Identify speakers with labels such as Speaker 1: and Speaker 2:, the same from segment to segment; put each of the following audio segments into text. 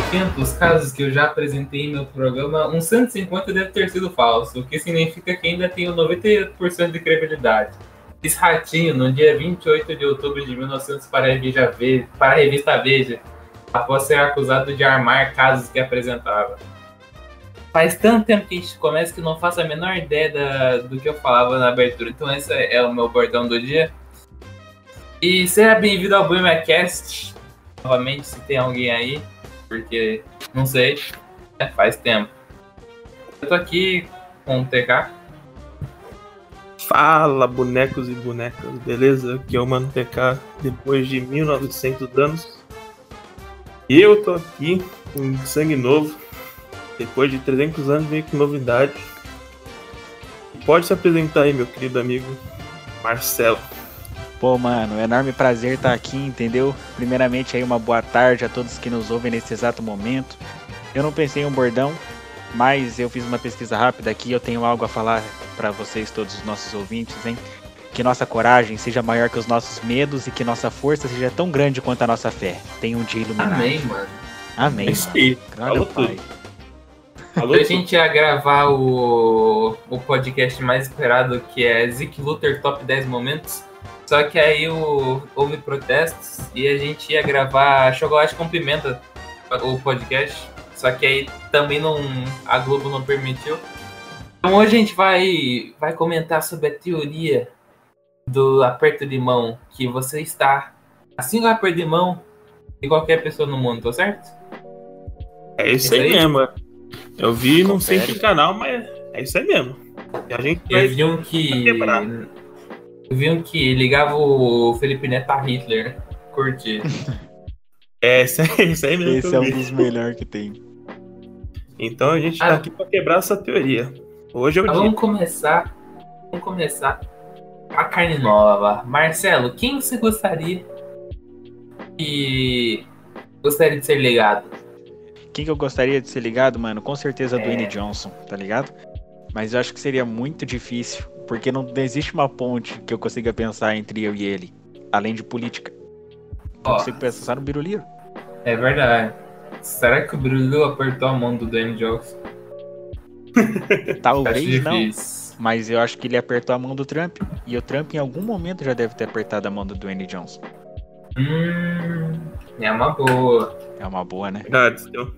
Speaker 1: 1.500 casos que eu já apresentei em meu programa, uns 150 deve ter sido falso, o que significa que ainda tenho 98% de credibilidade. Fiz ratinho no dia 28 de outubro de 1900 para a revista Veja, após ser acusado de armar casos que apresentava. Faz tanto tempo que a gente começa que não faço a menor ideia da, do que eu falava na abertura. Então esse é o meu bordão do dia. E seja bem-vindo ao BoomerCast. Novamente, se tem alguém aí, porque não sei, é, faz tempo. Eu tô aqui com o TK.
Speaker 2: Fala, bonecos e bonecas, beleza? Aqui é o Mano TK, depois de 1900 anos. E eu tô aqui com sangue novo, depois de 300 anos veio com novidade. Pode se apresentar aí, meu querido amigo Marcelo.
Speaker 3: Pô, mano, é enorme prazer estar aqui, entendeu? Primeiramente aí uma boa tarde a todos que nos ouvem nesse exato momento. Eu não pensei em um bordão, mas eu fiz uma pesquisa rápida aqui, eu tenho algo a falar para vocês todos os nossos ouvintes, hein? Que nossa coragem seja maior que os nossos medos e que nossa força seja tão grande quanto a nossa fé. Tenha um dia iluminado.
Speaker 1: Amém, mano.
Speaker 3: Amém.
Speaker 2: É.
Speaker 3: Glória ao Pai.
Speaker 2: Alô,
Speaker 1: a gente ia gravar o, o podcast mais esperado, que é Zeke Luther Top 10 Momentos. Só que aí o, houve protestos e a gente ia gravar Chocolate com Pimenta, o podcast. Só que aí também não, a Globo não permitiu. Então hoje a gente vai, vai comentar sobre a teoria do aperto de mão, que você está assim com o aperto de mão de qualquer pessoa no mundo, tá certo?
Speaker 2: É isso aí
Speaker 1: Isso aí?
Speaker 2: mesmo. Eu vi, não sei
Speaker 3: Confere.
Speaker 2: que canal, mas é isso aí mesmo. E a gente
Speaker 1: Eu
Speaker 2: vai.
Speaker 1: vi um que.
Speaker 2: Quebrar.
Speaker 1: Eu vi um que ligava o Felipe Neto a Hitler, né? Curti.
Speaker 2: É isso aí, isso aí mesmo.
Speaker 3: Esse é um dos melhores que tem.
Speaker 2: Então a gente tá
Speaker 1: Ah.
Speaker 2: aqui pra quebrar essa teoria. Hoje é o
Speaker 1: Mas
Speaker 2: dia.
Speaker 1: vamos começar. Vamos começar a carne nova. Marcelo, quem você gostaria que gostaria de ser ligado?
Speaker 3: Quem que eu gostaria de ser ligado, mano? Com certeza
Speaker 1: É.
Speaker 3: Dwayne Johnson, tá ligado? Mas eu acho que seria muito difícil, porque não existe uma ponte que eu consiga pensar entre eu e ele, além de política. Eu
Speaker 1: Ó.
Speaker 3: consigo pensar só no Biruliro.
Speaker 1: É verdade. Será que o Bruno apertou a mão do Danny Johnson? Acho
Speaker 3: Talvez não, mas eu acho que ele apertou a mão do Trump. E o Trump em algum momento já deve ter apertado a mão do Dwayne Johnson.
Speaker 1: Hum, é uma boa.
Speaker 3: É uma boa, né?
Speaker 2: Verdade, seu.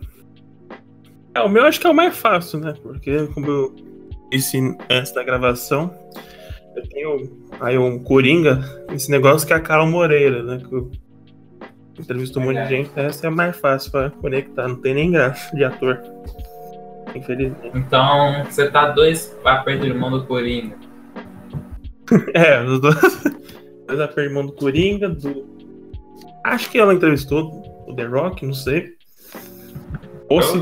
Speaker 2: É, o meu acho que é o mais fácil, né? Porque, como eu disse antes da gravação, eu tenho aí um Coringa, esse negócio que é a Carol Moreira, né? Que eu entrevisto um monte de gente, essa é mais fácil pra conectar, não tem nem graça de ator. Infelizmente.
Speaker 1: Então, você tá dois apertos de mão do Coringa.
Speaker 2: É, os dois. Dois apertos do Coringa, do. Acho que ela entrevistou o The Rock, não sei. Ou se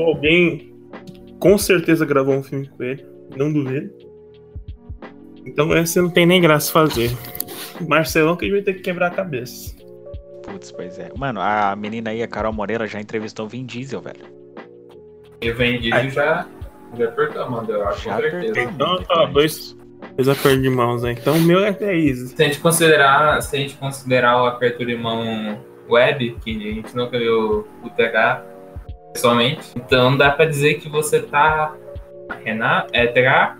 Speaker 2: alguém, com certeza gravou um filme com ele, não duvido. Então essa não tem nem graça fazer. Marcelão que a gente vai ter que quebrar a cabeça.
Speaker 3: Putz, pois é. Mano, a menina aí, a Carol Moreira, já entrevistou o Vin Diesel, velho.
Speaker 1: E o Vin Diesel já, já apertou mão, eu acho,
Speaker 3: Já
Speaker 1: com certeza.
Speaker 3: apertou.
Speaker 2: Então, dois-
Speaker 3: isso.
Speaker 2: Dois apertos de mãos, né? Então o meu é, é easy.
Speaker 1: Se a gente considerar, se a gente considerar o aperto de mão web, que a gente nunca viu o TH pessoalmente, então dá pra dizer que você tá Renato, é TH,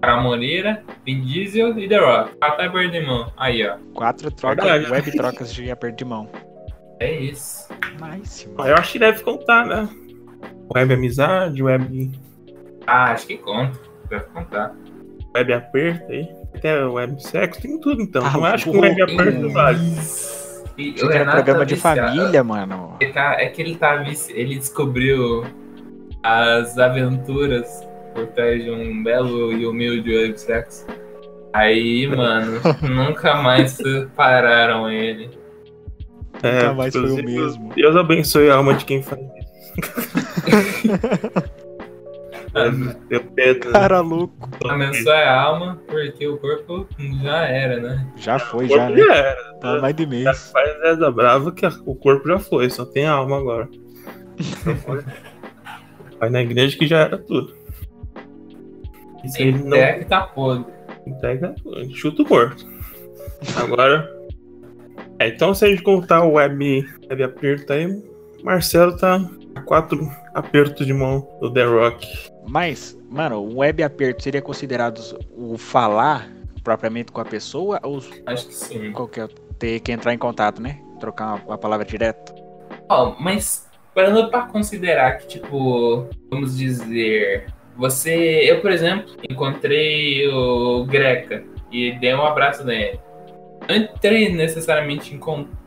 Speaker 1: Cara Moreira, Vin Diesel e The Rock. Quatro aperto de mão. Aí, ó.
Speaker 3: Quatro trocas,
Speaker 2: Verdade.
Speaker 3: web trocas de aperto de mão.
Speaker 1: É isso.
Speaker 3: Nice,
Speaker 2: Ah,
Speaker 3: mano.
Speaker 2: eu acho que deve contar, né? Web amizade, web,
Speaker 1: Ah, acho que conta. Deve contar.
Speaker 2: web aperto aí. Até web sexo, tem tudo então.
Speaker 3: Ah,
Speaker 2: não acho que um web aperto vale.
Speaker 1: E
Speaker 3: aqui é um programa de
Speaker 1: viciado.
Speaker 3: família, mano.
Speaker 1: Ele tá- é que ele tá ele descobriu as aventuras por trás de um belo e humilde websex. Aí, mano, nunca mais pararam ele.
Speaker 2: É,
Speaker 3: Nunca mais foi o mesmo.
Speaker 2: Deus abençoe a alma de quem faz isso. É,
Speaker 3: Cara louco.
Speaker 1: A alma, porque o corpo já era, né?
Speaker 3: Já foi, já,
Speaker 2: corpo
Speaker 3: né?
Speaker 2: já era.
Speaker 3: Tá mais de
Speaker 2: Já
Speaker 3: mês.
Speaker 2: faz essa brava que a- o corpo já foi, só tem a alma agora. Foi. Vai na igreja que já era tudo. Isso aí não
Speaker 1: É que tá podre.
Speaker 2: entrega, chuta o morto. Agora. É, então se a gente contar o web, web aperto aí, Marcelo tá quatro apertos de mão do The Rock.
Speaker 3: Mas, mano, o web aperto seria considerado o falar propriamente com a pessoa ou
Speaker 1: Acho que sim.
Speaker 3: qualquer ter que entrar em contato, né? Trocar uma, uma palavra direto?
Speaker 1: Ó, mas parando pra considerar que, tipo, vamos dizer, você. Eu, por exemplo, encontrei o Greca e dei um abraço nele. Não entrei necessariamente em contato.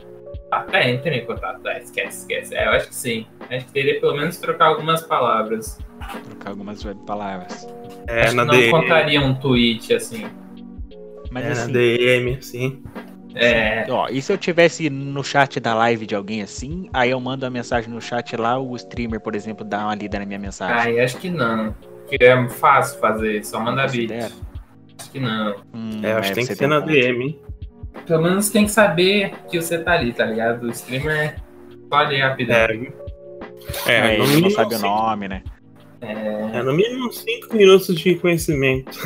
Speaker 1: É, entrei em contato, é, esquece, esquece. É, eu acho que sim. Acho que teria pelo menos trocar algumas palavras.
Speaker 3: Trocar algumas web palavras.
Speaker 2: É,
Speaker 1: acho
Speaker 2: na
Speaker 1: que não
Speaker 2: DM.
Speaker 1: contaria um tweet assim.
Speaker 3: Mas
Speaker 2: É, na
Speaker 3: assim,
Speaker 2: DM, assim.
Speaker 1: É.
Speaker 3: ó, e se eu tivesse no chat da live de alguém assim, aí eu mando a mensagem no chat lá, o streamer, por exemplo, dá uma lida na minha mensagem.
Speaker 1: Ai, acho que não. Porque é fácil fazer, só mandar beat. Acho que não.
Speaker 3: Hum,
Speaker 2: É, acho que tem que ser na
Speaker 3: um ponto.
Speaker 2: DM, hein?
Speaker 1: Pelo menos tem que saber que você tá ali, tá ligado? O streamer pode rapidão.
Speaker 2: É,
Speaker 3: É,
Speaker 2: é, no
Speaker 3: ele não sabe o nome, né?
Speaker 2: É, no mínimo 5 minutos de conhecimento.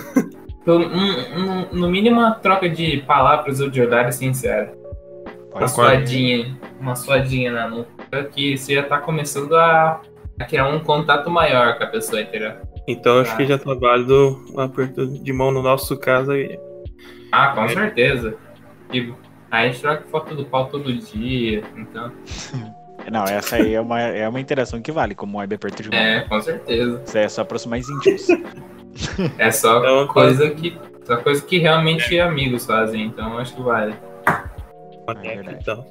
Speaker 1: Pelo- um- um- no mínimo uma troca de palavras ou de olhar sincero. Uma suadinha. Uma suadinha na nuca. Que você já tá começando a, a criar um contato maior com a pessoa, entendeu?
Speaker 2: Então acho que já tá válido um aperto de mão no nosso caso aí.
Speaker 1: Ah, com certeza. E a gente troca foto do pau todo dia. Então.
Speaker 3: Não, essa aí é uma, é uma interação que vale como web aperto de mão.
Speaker 1: É, com certeza.
Speaker 3: Isso aí é só aproximar os íntimos.
Speaker 1: É só
Speaker 2: É uma
Speaker 1: coisa que. Só coisa que realmente amigos fazem, então acho que vale.
Speaker 3: É verdade.
Speaker 2: então.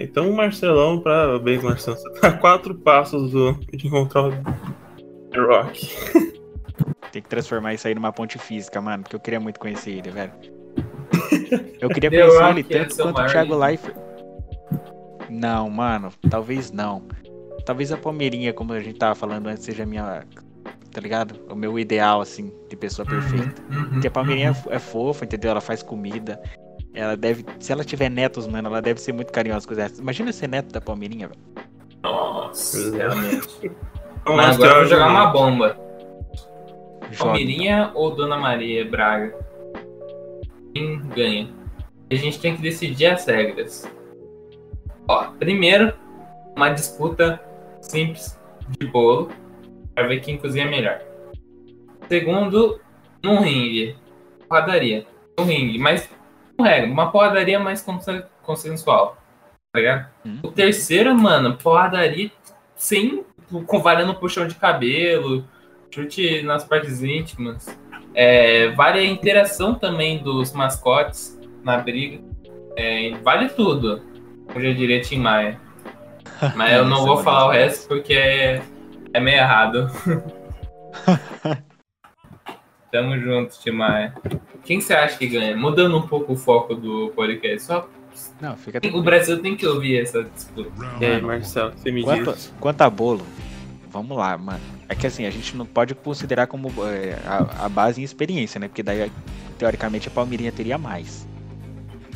Speaker 2: Então o Marcelão, parabéns Marcelão, você tá a quatro passos do, de encontrar o The Rock.
Speaker 3: Tem que transformar isso aí numa ponte física, mano, porque eu queria muito conhecer ele, velho. Eu queria
Speaker 1: The
Speaker 3: conhecer
Speaker 1: Rock
Speaker 3: ele
Speaker 1: é
Speaker 3: tanto
Speaker 1: seu
Speaker 3: quanto o Thiago. Leifert. Não, mano, talvez não. Talvez a Palmeirinha, como a gente tava falando antes, seja a minha. Tá ligado? O meu ideal, assim, de pessoa perfeita.
Speaker 1: Uhum,
Speaker 3: Porque a Palmeirinha é fofa, entendeu? Ela faz comida. Ela deve. Se ela tiver netos, mano, ela deve ser muito carinhosa com os netos. Imagina ser neto da Palmeirinha, velho.
Speaker 1: Nossa, realmente.
Speaker 2: Então,
Speaker 1: Mas agora eu vou jogar uma bomba.
Speaker 3: Joga.
Speaker 1: Palmeirinha ou Dona Maria Braga? Quem ganha? A gente tem que decidir as regras. Ó, primeiro, uma disputa simples de bolo para ver quem cozinha melhor. Segundo, num ringue, porradaria. Um ringue, mas com regra, uma porradaria mais consen- consensual. Tá ligado?
Speaker 3: Hum.
Speaker 1: O terceiro, mano, porradaria sem com vara no puxão de cabelo, chute nas partes íntimas. É, vale a interação também dos mascotes na briga. É, vale tudo. Eu já diria Tim Maia. Mas eu não
Speaker 3: é
Speaker 1: vou
Speaker 3: bonito,
Speaker 1: falar o resto porque é, é meio errado. Tamo junto, Tim Maia. Quem você acha que ganha? Mudando um pouco o foco do podcast. Só
Speaker 3: Não, fica
Speaker 1: o. Brasil tem que ouvir essa disputa.
Speaker 2: E aí, Marcelo, você me
Speaker 3: Quanto,
Speaker 2: diz.
Speaker 3: quanto a bolo, vamos lá, mano. É que assim, a gente não pode considerar como é, a, a base em experiência, né? Porque daí, teoricamente, a Palmeirinha teria mais.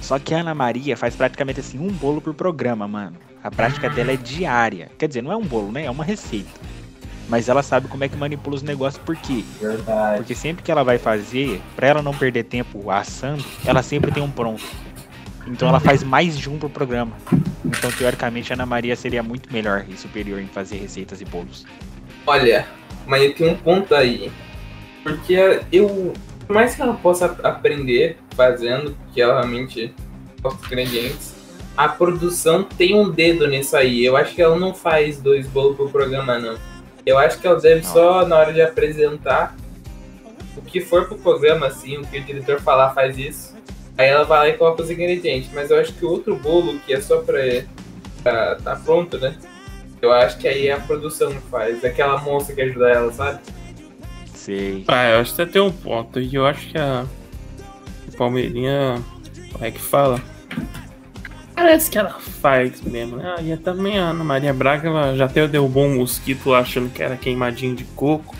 Speaker 3: Só que a Ana Maria faz praticamente assim um bolo por programa, mano. A prática dela é diária. Quer dizer, não é um bolo, né? É uma receita. Mas ela sabe como é que manipula os negócios, por quê?
Speaker 1: Verdade.
Speaker 3: Porque sempre que ela vai fazer, pra ela não perder tempo assando, ela sempre tem um pronto. Então ela faz mais de um por programa. Então, teoricamente, a Ana Maria seria muito melhor e superior em fazer receitas e bolos.
Speaker 1: Olha, mas tem um ponto aí. Porque eu. Por mais que ela possa aprender fazendo, porque ela realmente dos ingredientes, a produção tem um dedo nisso aí. Eu acho que ela não faz dois bolos por programa, não. Eu acho que ela deve
Speaker 3: Não.
Speaker 1: só, na hora de apresentar, o que for pro programa, assim, o que o diretor falar faz isso. Aí ela vai lá e coloca os ingredientes. Mas eu acho que o outro bolo, que é só pra. pra tá pronto, né? Eu acho que aí é a produção que faz. Aquela moça que ajuda ela, sabe?
Speaker 3: Sei.
Speaker 2: Ah, eu acho que você tem um ponto. E eu acho que a a Palmeirinha. Como é que fala? Parece que ela faz mesmo. né? Ah, e também a Ana Maria Braga, ela já até derrubou um mosquito lá achando que era queimadinho de coco.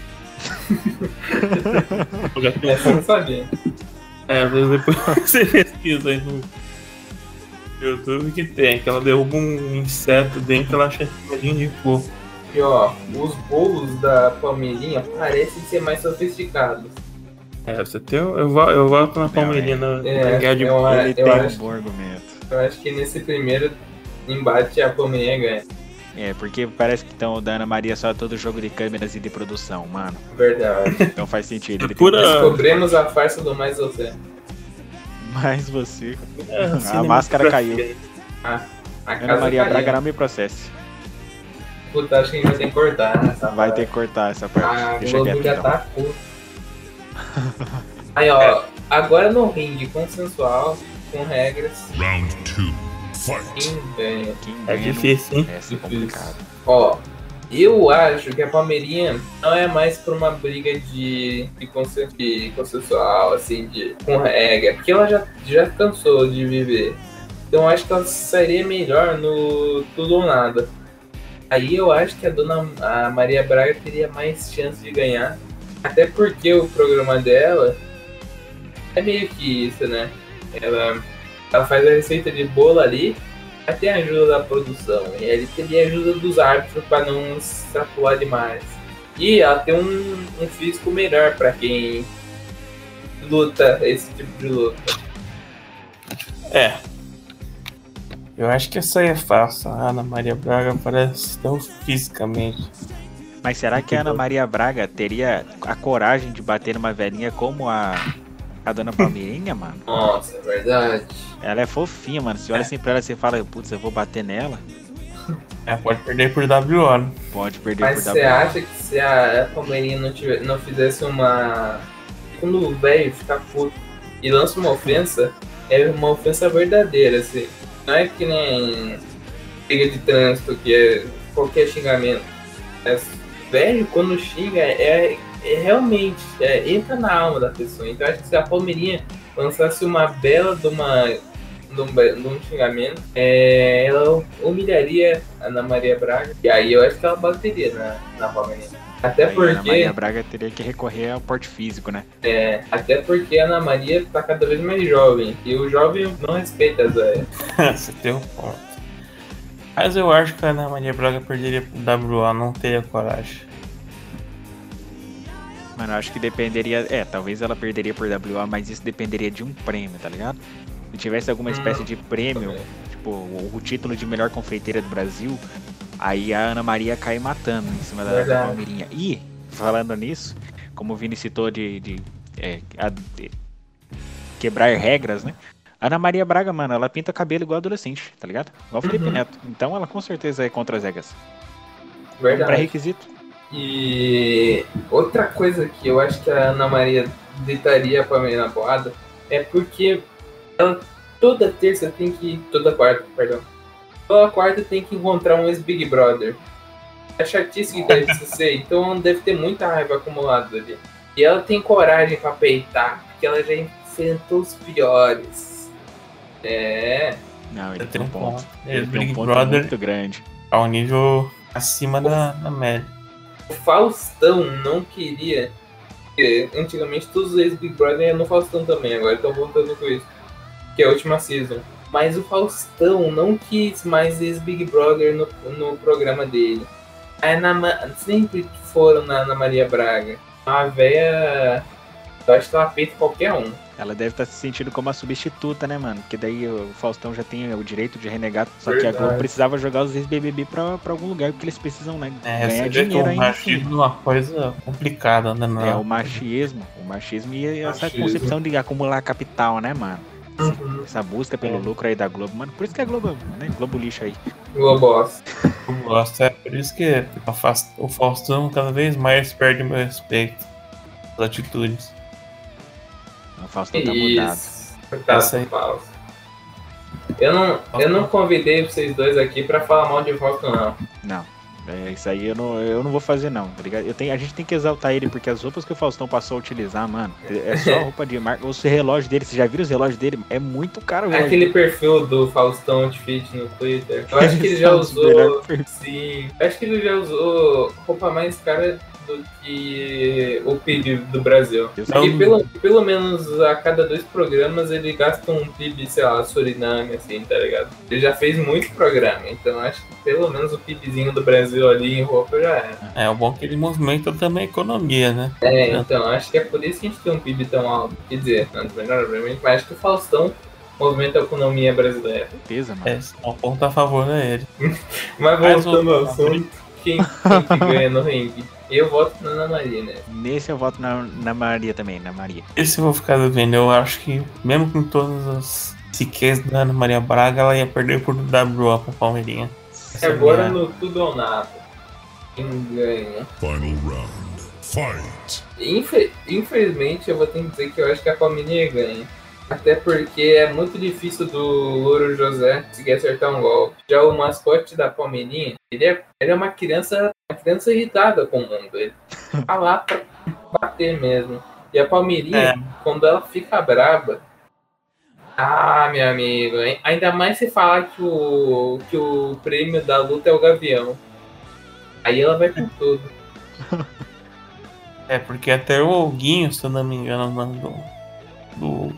Speaker 2: Eu já tenho
Speaker 1: Essa eu não sabia.
Speaker 2: É, às vezes depois você pesquisa aí no YouTube que tem, que ela derruba um inseto dentro ela acha queimadinho de coco.
Speaker 1: E ó, os bolos da Palmeirinha parecem ser mais sofisticados.
Speaker 2: É, você tem. Eu, vo- eu voto na Palmeirinha na,
Speaker 1: É,
Speaker 2: na guerra de
Speaker 1: eu-.
Speaker 3: Ele
Speaker 1: eu
Speaker 3: tem
Speaker 1: acho-
Speaker 3: um bom argumento.
Speaker 1: Eu acho que nesse primeiro embate a Palmeirinha ganha.
Speaker 3: É, porque parece que estão da Ana Maria só todo jogo de câmeras e de produção, mano.
Speaker 1: Verdade.
Speaker 3: Então faz sentido. Ele
Speaker 2: Pura...
Speaker 1: Descobrimos a farsa do mais você.
Speaker 3: Mais você.
Speaker 2: É,
Speaker 3: a máscara caiu.
Speaker 1: Ah, a
Speaker 3: Ana Maria
Speaker 1: caiu.
Speaker 3: Braga não me processe.
Speaker 1: Puta, acho que a gente vai ter que cortar essa
Speaker 3: Vai ter que cortar essa parte.
Speaker 1: Ah,
Speaker 3: Deixa quieto,
Speaker 1: já
Speaker 3: então.
Speaker 1: tá. Aí, ó. É. Agora no ringue consensual, com regras.
Speaker 4: Round 2
Speaker 1: quem ganha?
Speaker 3: Quem
Speaker 2: É
Speaker 3: ganha
Speaker 2: difícil, hein?
Speaker 3: é
Speaker 1: Difícil.
Speaker 3: complicado.
Speaker 1: Ó, eu acho que a Palmeirinha não é mais por uma briga de, de, de consensual, assim, de, com regra, porque ela já, já cansou de viver. Então eu acho que ela sairia melhor no tudo ou nada. Aí eu acho que a dona a Maria Braga teria mais chance de ganhar. Até porque o programa dela é meio que isso, né? Ela, ela faz a receita de bolo ali, mas tem a ajuda da produção. E ele teria a ajuda dos árbitros para não extrapolar demais. E ela tem um, um físico melhor para quem luta esse tipo de luta.
Speaker 2: É. Eu acho que essa aí é fácil. A Ana Maria Braga parece tão fisicamente.
Speaker 3: Mas será que a Ana Maria Braga teria a coragem de bater numa velhinha como a, a dona Palmeirinha, mano?
Speaker 1: Nossa, é verdade.
Speaker 3: Ela é fofinha, mano. Você olha assim pra ela e você fala, putz, eu vou bater nela.
Speaker 2: É, pode perder por WO, né?
Speaker 3: Pode perder
Speaker 1: Mas
Speaker 3: por
Speaker 1: você
Speaker 3: W.
Speaker 1: acha que se a Palmeirinha não, tiver, não fizesse uma. Quando o velho ficar puto e lança uma ofensa, é uma ofensa verdadeira, assim. Não é que nem briga de trânsito, que é qualquer xingamento. É, velho, quando xinga, é, é realmente. é, entra na alma da pessoa. Então acho que se a Palmeirinha lançasse uma bela de uma. De um, de um xingamento, é, ela humilharia a Ana Maria Braga. E aí eu acho que ela bateria na, na Palmeirinha. Até
Speaker 3: Aí a Ana
Speaker 1: porque.
Speaker 3: Maria Braga teria que recorrer ao porte físico, né?
Speaker 1: É, até porque a Ana Maria tá cada vez mais jovem. E o jovem não respeita as velhas.
Speaker 2: Você tem um ponto. Mas eu acho que a Ana Maria Braga perderia pro WO, não teria coragem.
Speaker 3: Mano, eu acho que dependeria. É, talvez ela perderia por WA, mas isso dependeria de um prêmio, tá ligado? Se tivesse alguma
Speaker 1: Hum,
Speaker 3: espécie de prêmio, tipo, o, o título de melhor confeiteira do Brasil, aí a Ana Maria cai matando em cima da, da
Speaker 1: Verdade.
Speaker 3: Palmeirinha. E, falando nisso, como o Vini citou de, de, é, a- de quebrar regras, né? Ana Maria Braga, mano, ela pinta cabelo igual adolescente, tá ligado? Igual o Felipe
Speaker 1: Uhum.
Speaker 3: Neto. Então ela com certeza é contra as regras. É um
Speaker 1: Verdade.
Speaker 3: pré-requisito.
Speaker 1: E outra coisa que eu acho que a Ana Maria deitaria pra mim na boada é porque ela toda terça tem que. Toda quarta, perdão. Toda quarta tem que encontrar um ex-Big Brother. É chatice que deve ser, então deve ter muita raiva acumulada ali. E ela tem coragem pra peitar, porque ela já enfrentou os piores. É.
Speaker 3: Não, ele tem um ponto.
Speaker 2: Ele,
Speaker 3: Ele tem um ponto
Speaker 2: Brother
Speaker 3: muito grande.
Speaker 2: a um nível acima da, da média.
Speaker 1: O Faustão não queria. porque Antigamente todos os ex-Big Brother iam no Faustão também, agora estão voltando com isso. Que é a última season. Mas o Faustão não quis mais ex-Big Brother no, no programa dele. A Ana Ma- sempre foram na Ana Maria Braga. A véia. Eu acho que ela peita qualquer um.
Speaker 3: Ela deve estar se sentindo como a substituta, né, mano? Porque daí o Faustão já tem o direito de renegar. Só que a
Speaker 1: Verdade.
Speaker 3: Globo precisava jogar os ex-BBB pra, pra algum lugar, porque eles precisam, né?
Speaker 2: É,
Speaker 3: ganhar dinheiro
Speaker 2: o
Speaker 3: ainda assim.
Speaker 2: machismo é uma coisa complicada, né? Não.
Speaker 3: É, o machismo. O machismo e essa
Speaker 1: Machismo.
Speaker 3: concepção de acumular capital, né, mano?
Speaker 1: Uhum.
Speaker 3: Essa busca pelo
Speaker 2: É.
Speaker 3: lucro aí da Globo, mano. Por isso que é Globo, né? Globo lixo aí.
Speaker 1: Globoss.
Speaker 2: Eu gosto, é por isso que a o Faustão cada vez mais perde meu respeito. As atitudes.
Speaker 3: O Faustão tá mudado.
Speaker 1: Coitado do Fausto. Eu não, eu não convidei vocês dois aqui pra falar mal de Fausto, não.
Speaker 3: Não. É, isso aí eu não, eu não vou fazer, não, tá ligado? Eu tenho, a gente tem que exaltar ele, porque as roupas que o Faustão passou a utilizar, mano, é só roupa de marca. Os relógios dele, você já viu os relógios dele? É muito caro, velho.
Speaker 1: Aquele perfil do Faustão Outfit no Twitter. Eu acho que ele já usou. Sim. Eu acho que ele já usou roupa mais cara do que o PIB do Brasil. Porque
Speaker 2: Não.
Speaker 1: pelo, pelo menos a cada dois programas ele gasta um PIB, sei lá, Suriname, assim, tá ligado? Ele já fez muito programa, então acho que pelo menos o PIBzinho do Brasil ali em roupa já é.
Speaker 2: É o bom que ele movimenta também a economia, né?
Speaker 1: É, então, acho que é por isso que a gente tem um PIB tão alto. Quer dizer, tanto melhor, obviamente, mas acho que o Faustão movimenta a economia brasileira.
Speaker 3: certeza, mano.
Speaker 2: É, um ponto a favor é ele.
Speaker 1: Mas voltando ao assunto, quem, quem que ganha no ringue? Eu voto na Ana Maria, né?
Speaker 3: Nesse eu voto na, na Maria também, na Maria.
Speaker 5: Esse eu vou ficar devendo. Eu acho que, mesmo com todas as siqueiras da Ana Maria Braga, ela ia perder por WO pra Palmeirinha. Essa é a
Speaker 1: Agora
Speaker 5: minha-
Speaker 1: no tudo ou nada. Quem ganha?
Speaker 4: Final round. Fight.
Speaker 1: Infe- infelizmente, eu vou ter que dizer que eu acho que a Palmeirinha ganha. Até porque é muito difícil do Louro José conseguir acertar um golpe. Já o mascote da Palmeirinha, ele é, ele é uma criança uma criança irritada com o mundo. Ele tá lá pra bater mesmo. E a Palmeirinha,
Speaker 5: É.
Speaker 1: quando ela fica braba. Ah, meu amigo, ainda mais se falar que o, que o prêmio da luta é o Gavião. Aí ela vai com tudo.
Speaker 5: É, porque até o Guinho, se eu não me engano, o nome do, do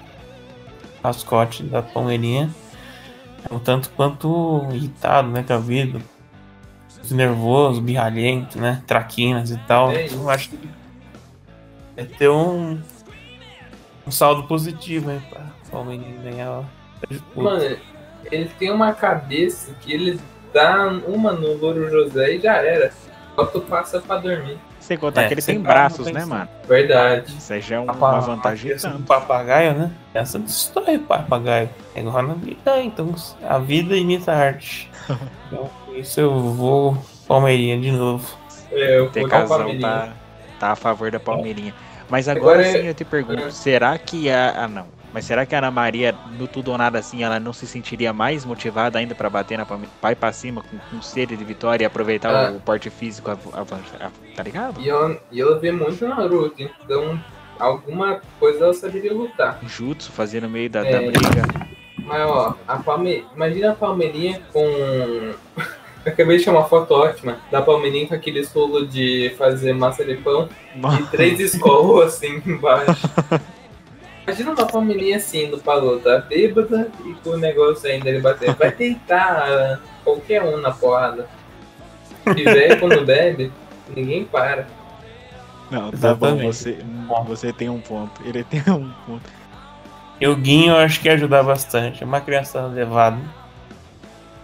Speaker 5: mascote da Palmeirinha, é um tanto quanto irritado, né, com a vida. Nervoso, birralhento, né? Traquinas e tal.
Speaker 1: É
Speaker 5: eu acho que é ter um, um saldo positivo aí pra Palmeirinha ganhar a disputa.
Speaker 1: Mano, ele tem uma cabeça que ele dá uma no Louro José e já era. Só tu passa pra dormir.
Speaker 3: Sem contar
Speaker 5: É,
Speaker 3: que ele tem braços, né, mano?
Speaker 1: Verdade.
Speaker 3: Isso aí já é um-
Speaker 5: Papa-
Speaker 3: uma vantagem
Speaker 5: essa do
Speaker 3: tanto.
Speaker 5: papagaio, né? Essa destrói o papagaio. É igual na vida, então a vida imita a arte. Então, isso eu vou Palmeirinha de novo.
Speaker 1: É, eu
Speaker 3: Ter
Speaker 1: vou
Speaker 3: casal tá, tá a favor da Palmeirinha. Mas agora,
Speaker 1: Agora é-
Speaker 3: sim eu te pergunto,
Speaker 1: é.
Speaker 3: será que a. Ah, não. Mas será que a Ana Maria, no tudo ou nada assim, ela não se sentiria mais motivada ainda pra bater na? Vai pra cima com, com sede de vitória e aproveitar
Speaker 1: Ah.
Speaker 3: o porte físico, av- av- av- tá ligado?
Speaker 1: E ela, e ela vê muito Naruto, então alguma coisa ela saberia lutar.
Speaker 3: Jutsu fazer no meio da,
Speaker 1: É.
Speaker 3: da briga.
Speaker 1: Mas ó, a Palme... imagina a Palmeirinha com. Acabei de chamar uma foto ótima da Palmeirinha com aquele solo de fazer massa de pão e três escolos assim embaixo. Imagina uma Palmeirinha assim no palô, tá bêbada e com o negócio ainda ele bater. Vai deitar qualquer um na porrada. E velho quando bebe, ninguém para.
Speaker 3: Não, tá bom,
Speaker 5: Exatamente.
Speaker 3: você, você tem um ponto. Ele tem um ponto.
Speaker 5: E o Guinho eu acho que ia ajudar bastante. É uma criança levada.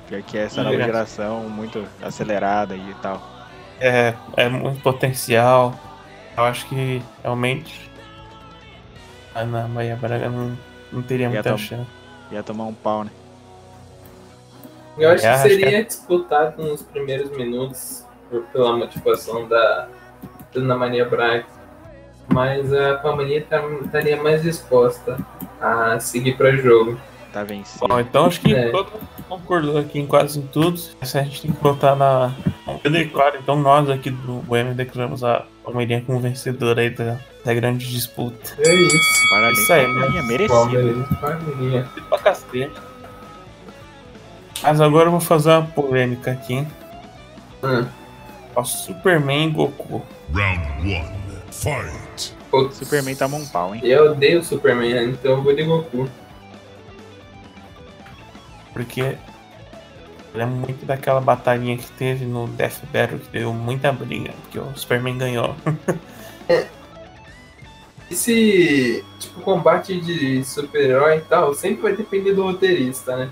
Speaker 3: Pior que essa nova geração muito acelerada e tal.
Speaker 5: É, é muito potencial. Eu acho que realmente a Ana Maria Braga não, não teria
Speaker 3: Ia
Speaker 5: muita chance.
Speaker 3: Ia tomar um pau, né?
Speaker 1: Eu acho
Speaker 5: É,
Speaker 1: que
Speaker 5: acho
Speaker 1: seria disputado nos primeiros minutos por- pela motivação da Ana Maria Braga. Mas a Palmeirinha tá- estaria mais disposta a seguir para jogo.
Speaker 3: Tá vencido.
Speaker 5: Bom, então acho que
Speaker 1: É.
Speaker 5: todo mundo concordou aqui em quase em tudo. Essa a gente tem que botar na. Eu declaro, então nós aqui do Boêmio declaramos a Palmeirinha como vencedora aí da, da grande disputa.
Speaker 1: É isso.
Speaker 3: Parabéns,
Speaker 5: Isso aí,
Speaker 3: Palmeirinha,
Speaker 5: né?
Speaker 3: merecido.
Speaker 1: Palmeirinha. Palmeirinha.
Speaker 5: Tudo pra cacete. Mas agora eu vou fazer uma polêmica aqui. hein?
Speaker 1: Hum.
Speaker 5: Ó, Superman e Goku.
Speaker 4: Round one. Fight.
Speaker 1: Putz.
Speaker 3: Superman toma um pau, hein?
Speaker 1: Eu odeio o Superman, né? então eu vou de Goku.
Speaker 5: Porque é muito daquela batalhinha que teve no Death Battle, que deu muita briga, porque o Superman ganhou.
Speaker 1: Esse tipo combate de super-herói e tal sempre vai depender do roteirista, né?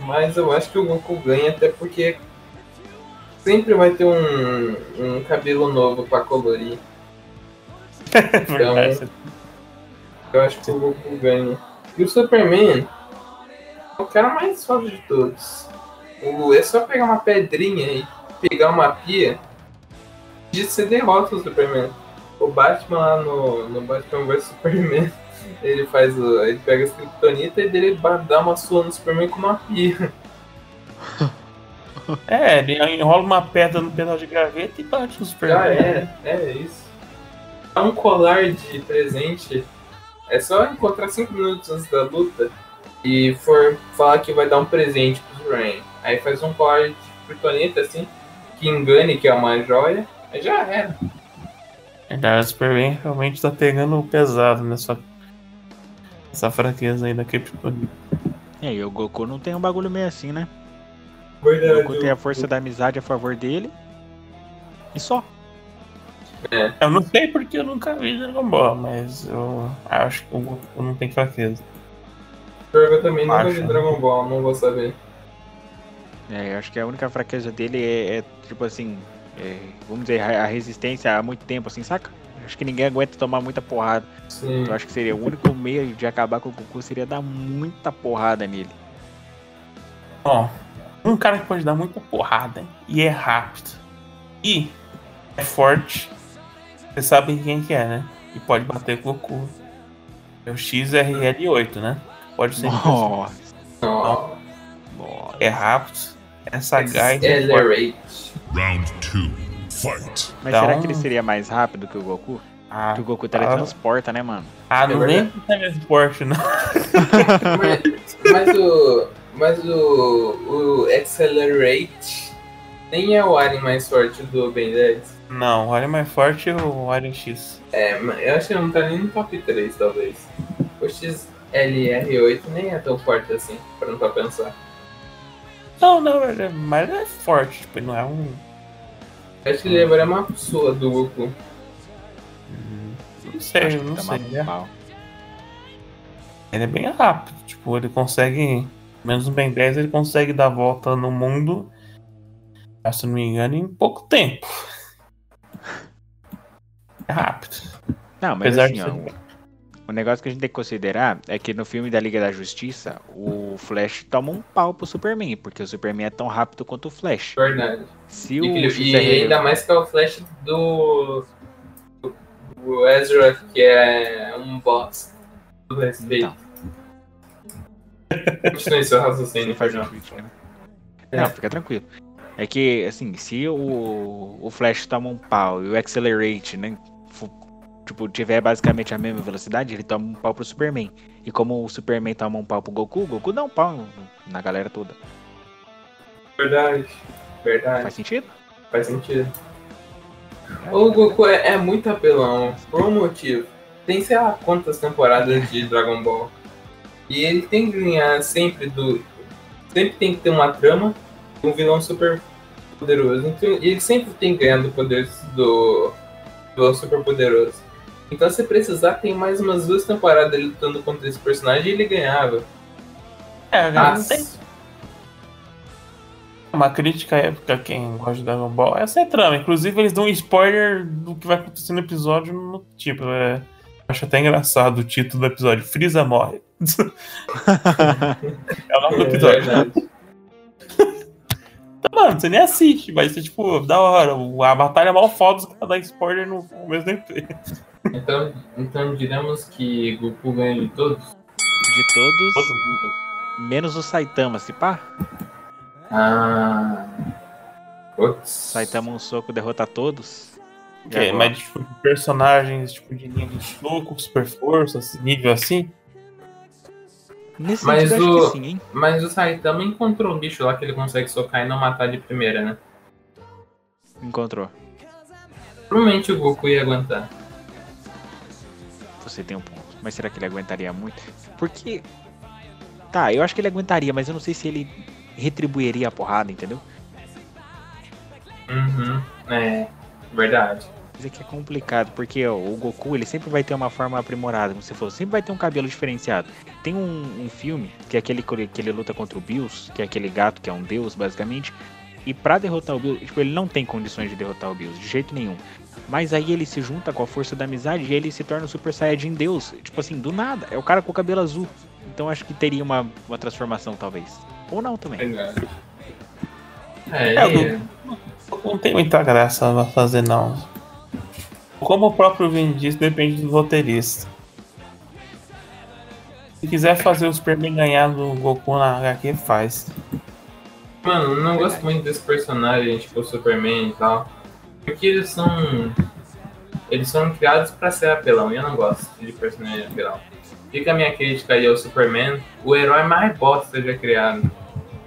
Speaker 1: Mas eu acho que o Goku ganha até porque sempre vai ter um, um cabelo novo pra colorir.
Speaker 5: É verdade.
Speaker 1: Eu acho que o Goku ganha. E o Superman é o cara mais forte de todos. O, é só pegar uma pedrinha e pegar uma pia e você derrota o Superman. O Batman lá no, no Batman vs Superman, ele faz o. ele pega a Kryptonita e dele dá uma sua no Superman com uma pia.
Speaker 5: É, ele enrola uma pedra no pedal de graveta e bate no
Speaker 1: Já
Speaker 5: Superman.
Speaker 1: era, é isso. Dá um colar de presente. É só encontrar 5 minutos antes da luta e for falar que vai dar um presente pro Superman. Aí faz um colar de kryptonita assim, que engane que é uma joia, aí já era.
Speaker 5: Verdade, o Superman realmente tá pegando pesado nessa, nessa fraqueza aí da Kryptonita.
Speaker 3: É, e o Goku não tem um bagulho meio assim, né? O
Speaker 1: Verdade.
Speaker 3: Goku tem a força da amizade a favor dele. E só.
Speaker 5: Eu não sei porque eu nunca vi Dragon Ball, mas eu acho que o Goku não tem fraqueza.
Speaker 1: Eu também nunca vi
Speaker 5: né?
Speaker 1: Dragon Ball, não vou saber.
Speaker 3: É, acho que a única fraqueza dele é, é, tipo assim, é, vamos dizer, a resistência há muito tempo, assim, saca? Acho que ninguém aguenta tomar muita porrada.
Speaker 1: Sim.
Speaker 3: Eu acho que seria o único meio de acabar com o Goku seria dar muita porrada nele.
Speaker 5: Ó, um cara que pode dar muita porrada e é rápido. E é forte. Vocês sabem quem que é, né? E pode bater com o Goku. É o XRL8, né? Pode ser.
Speaker 3: Nossa,
Speaker 1: Ó,
Speaker 3: nossa.
Speaker 5: É rápido. É. É forte.
Speaker 1: Accelerate.
Speaker 4: Round two. Fight.
Speaker 3: Mas
Speaker 5: Então-
Speaker 3: será que ele seria mais rápido que o Goku?
Speaker 5: Ah,
Speaker 3: Porque o Goku
Speaker 5: ah,
Speaker 3: teletransporta, né, mano?
Speaker 5: ah, não
Speaker 1: É
Speaker 5: vem
Speaker 1: verdade.
Speaker 5: com teletransporte, não.
Speaker 1: Mas, mas o. Mas o. O Accelerate nem é o Alien mais forte do Ben 10.
Speaker 5: Não, o Alien mais forte é o Alien X.
Speaker 1: É, mas eu acho que não tá nem no top 3, talvez. O XLR8 nem é tão forte assim, pra não pra pensar.
Speaker 5: Não, não, ele é, mas ele é forte, tipo, ele não é um.
Speaker 1: Acho que ele levaria uma pessoa do Goku.
Speaker 5: Não sei,
Speaker 3: Acho
Speaker 5: não
Speaker 3: tá
Speaker 5: sei.
Speaker 3: maluco,
Speaker 5: né?
Speaker 3: pau.
Speaker 5: Ele é bem rápido, tipo, ele consegue. Menos no Ben 10, ele consegue dar a volta no mundo. ah, Se não me engano, em pouco tempo. É rápido.
Speaker 3: Não, mas
Speaker 5: Apesar
Speaker 3: assim,
Speaker 5: de ser.
Speaker 3: O negócio que a gente tem que considerar é que no filme da Liga da Justiça, o Flash toma um pau pro Superman, porque o Superman é tão rápido quanto o Flash.
Speaker 1: Verdade.
Speaker 3: Se
Speaker 1: E,
Speaker 3: o
Speaker 1: e
Speaker 3: XR
Speaker 1: ainda mais que é o Flash do. do Ezra, que é um boss. Do respeito. Continue seu raciocínio,
Speaker 3: Não faz né?
Speaker 1: É.
Speaker 3: Não, fica tranquilo. É que, assim, se o, o Flash toma um pau e o Accelerate, né, tipo, tiver basicamente a mesma velocidade, ele toma um pau pro Superman. E como o Superman toma um pau pro Goku, o Goku dá um pau na galera toda.
Speaker 1: Verdade. Verdade.
Speaker 3: Faz sentido?
Speaker 1: Faz sentido. O Goku é, é muito apelão, por um motivo. Tem sei lá quantas temporadas de Dragon Ball. E ele tem que ganhar sempre do. Sempre tem que ter uma trama um vilão super poderoso. Então, e ele sempre tem que ganhar do poder do vilão super poderoso. Então se precisar, tem mais umas duas temporadas ele lutando contra esse personagem e ele ganhava.
Speaker 5: É, não
Speaker 1: Nossa.
Speaker 5: tem uma crítica épica a quem gosta de Dragon Ball. Essa é a trama. Inclusive, eles dão um spoiler do que vai acontecer no episódio. No, tipo, é. Acho até engraçado o título do episódio: Freeza morre. é o nome do
Speaker 1: É
Speaker 5: episódio.
Speaker 1: verdade.
Speaker 5: Então, mano, você nem assiste, vai ser tipo, da hora. A batalha é mal foda, os caras dão spoiler no mesmo tempo.
Speaker 1: Então, então diremos que Goku ganha de todos?
Speaker 3: De todos, menos o Saitama, se pá.
Speaker 1: Ah. Putz.
Speaker 3: Saitama um soco derrota todos.
Speaker 5: Que,
Speaker 3: agora?
Speaker 5: mas, tipo, de personagens, tipo, de linha de soco, super força, nível assim.
Speaker 3: Nesse
Speaker 1: Mas
Speaker 3: sentido,
Speaker 1: o-
Speaker 3: acho que sim, hein?
Speaker 1: Mas o Saitama encontrou um bicho lá que ele consegue socar e não matar de primeira, né?
Speaker 3: Encontrou.
Speaker 1: Provavelmente o Goku ia aguentar.
Speaker 3: Você tem um ponto. Mas será que ele aguentaria muito? Porque. Tá, eu acho que ele aguentaria, mas eu não sei se ele retribuiria a porrada, entendeu?
Speaker 1: Uhum. É, verdade.
Speaker 3: É que é complicado, porque ó, o Goku ele sempre vai ter uma forma aprimorada, como você falou, sempre vai ter um cabelo diferenciado. Tem um, um filme que é aquele que ele- luta contra o Bills, que é aquele gato que é um deus, basicamente. E pra derrotar o Bills, tipo, ele não tem condições de derrotar o Bills, de jeito nenhum. Mas aí ele se junta com a força da amizade e ele se torna o Super Saiyajin Deus. Tipo assim, do nada. É o cara com o cabelo azul. Então acho que teria uma, uma transformação, talvez. Ou não também.
Speaker 1: Verdade. É,
Speaker 5: É,
Speaker 1: ele-
Speaker 5: Não tem muita graça pra fazer, não. Como o próprio Vin disse, depende do roteirista. Se quiser fazer o Superman ganhar do Goku na HQ, faz.
Speaker 1: Mano, eu não gosto muito desse personagem, tipo o Superman e tal. Porque eles são. Eles são criados pra ser apelão, e eu não gosto de personagem apelão. Fica a minha crítica aí ao Superman, o herói mais bosta já criado.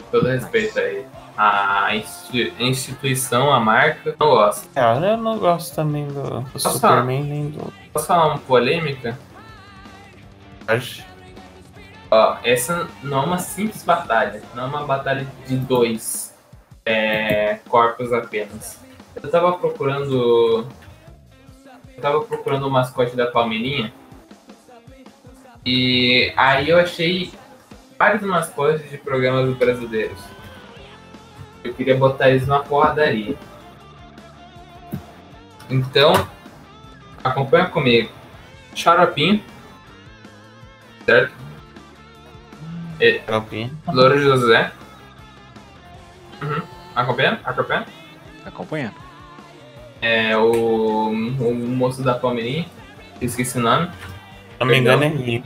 Speaker 1: Todo respeito aí. A insti- a instituição, a marca, não gosto.
Speaker 5: É, eu não gosto também do, do
Speaker 1: Posso
Speaker 5: Superman nem do
Speaker 1: Posso falar uma polêmica?
Speaker 5: Flash.
Speaker 1: Ó, essa não é uma simples batalha, não é uma batalha de dois é, corpos apenas. Eu tava procurando. Eu tava procurando o mascote da Palmeirinha. E aí eu achei vários mascotes de programas brasileiros. Eu queria botar eles na porradaria. Então, acompanha comigo. Xaropinho. Certo? E,
Speaker 5: Xaropinho.
Speaker 1: Louro José. Uhum. Acompanha? Acompanha?
Speaker 3: Acompanhando.
Speaker 1: É o, o moço da Palmeirinha. Esqueci o nome.
Speaker 5: Se não me engano é Guinho.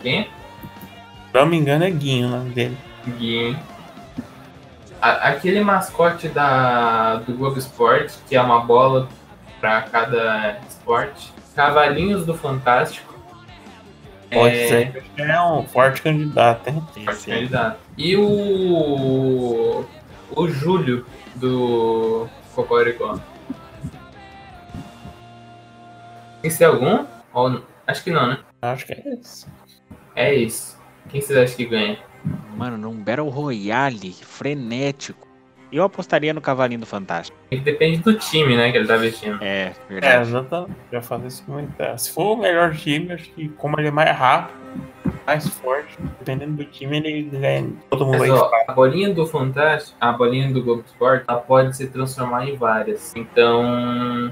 Speaker 1: Quem?
Speaker 5: Se não me engano é Guinho o nome dele.
Speaker 1: Guinho. A- aquele mascote da, do Globo Esporte, que é uma bola para cada esporte. Cavalinhos do Fantástico.
Speaker 5: Pode
Speaker 1: É,
Speaker 5: ser que é um forte candidato, hein?
Speaker 3: Esse aí.
Speaker 1: candidato. E o. O Júlio do Cocoricó. Tem que ser algum? Ou não? Acho que não, né?
Speaker 5: Acho que é isso.
Speaker 1: É isso. Quem vocês acham que ganha?
Speaker 3: Mano, num Battle Royale frenético. Eu apostaria no Cavalinho do Fantástico.
Speaker 1: Depende do time, né, que ele tá vestindo.
Speaker 3: É,
Speaker 5: É,
Speaker 3: verdade.
Speaker 5: exatamente. Já fazer esse comentário. Se for o melhor time, acho que como ele é mais rápido, mais forte, dependendo do time, ele ganha. Todo mundo
Speaker 1: Mas ó, a bolinha do Fantástico, a bolinha do Globo Esporte, ela pode se transformar em várias. Então.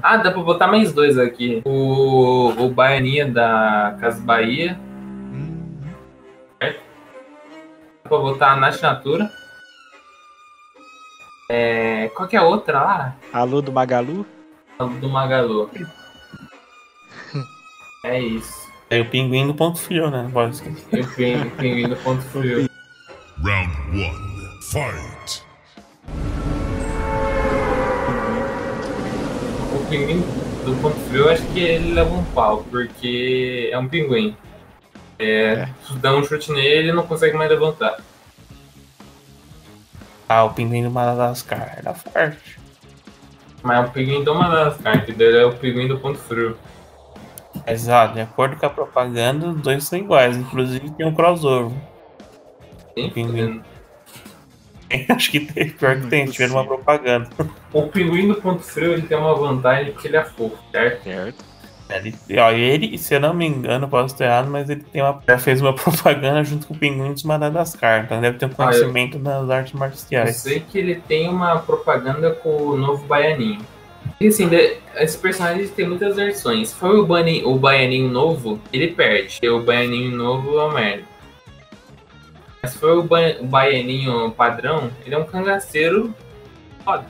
Speaker 1: Ah, dá pra botar mais dois aqui. O, o Baianinha da Casa Bahia. Pra botar a Nath Natura. É, qual que é a outra lá?
Speaker 3: Alô do Magalu?
Speaker 1: A do Magalu. É isso.
Speaker 5: Tem o pinguim do ponto frio, né? Não pode esquecer.
Speaker 1: E o pin- o pinguim do ponto frio.
Speaker 4: Round one. Fight.
Speaker 1: O pinguim do ponto frio, eu acho que ele leva um pau, porque é um pinguim. É, Se dá um chute nele, ele não consegue mais levantar.
Speaker 5: Ah, o pinguim do Madagascar era forte.
Speaker 1: Mas é um pinguim do Madagascar, entendeu? Ele é o pinguim do ponto frio.
Speaker 5: Exato, de acordo com a propaganda, os dois são iguais. Inclusive tem um crossover.
Speaker 1: Sim,
Speaker 5: Pinguim. Acho que tem, pior que tem, tiveram uma propaganda.
Speaker 1: O pinguim do ponto frio ele tem uma vantagem porque ele é fofo, certo?
Speaker 3: Certo.
Speaker 5: Ele, ó, ele, se eu não me engano, posso estar errado, mas ele tem uma, já fez uma propaganda junto com o Pinguim dos Madagascar, então deve ter um
Speaker 1: Ah, eu-
Speaker 5: conhecimento nas artes
Speaker 1: Eu
Speaker 5: marciais.
Speaker 1: sei que ele tem uma propaganda com o novo Baianinho. E assim, esse personagem tem muitas versões. Se for o, Bani, o Baianinho novo, ele perde. Porque o Baianinho novo é uma merda. Mas se for o, ba o Baianinho padrão, ele é um cangaceiro foda.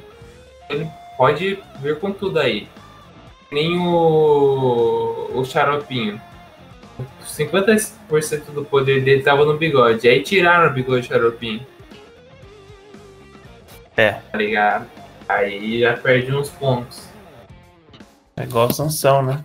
Speaker 1: Ele pode vir com tudo aí. Nem o, o Xaropinho. 50% do poder dele tava no bigode. Aí tiraram o bigode do Xaropinho
Speaker 5: É,
Speaker 1: tá ligado? Aí já perde uns pontos.
Speaker 5: é igual a Sansão, né?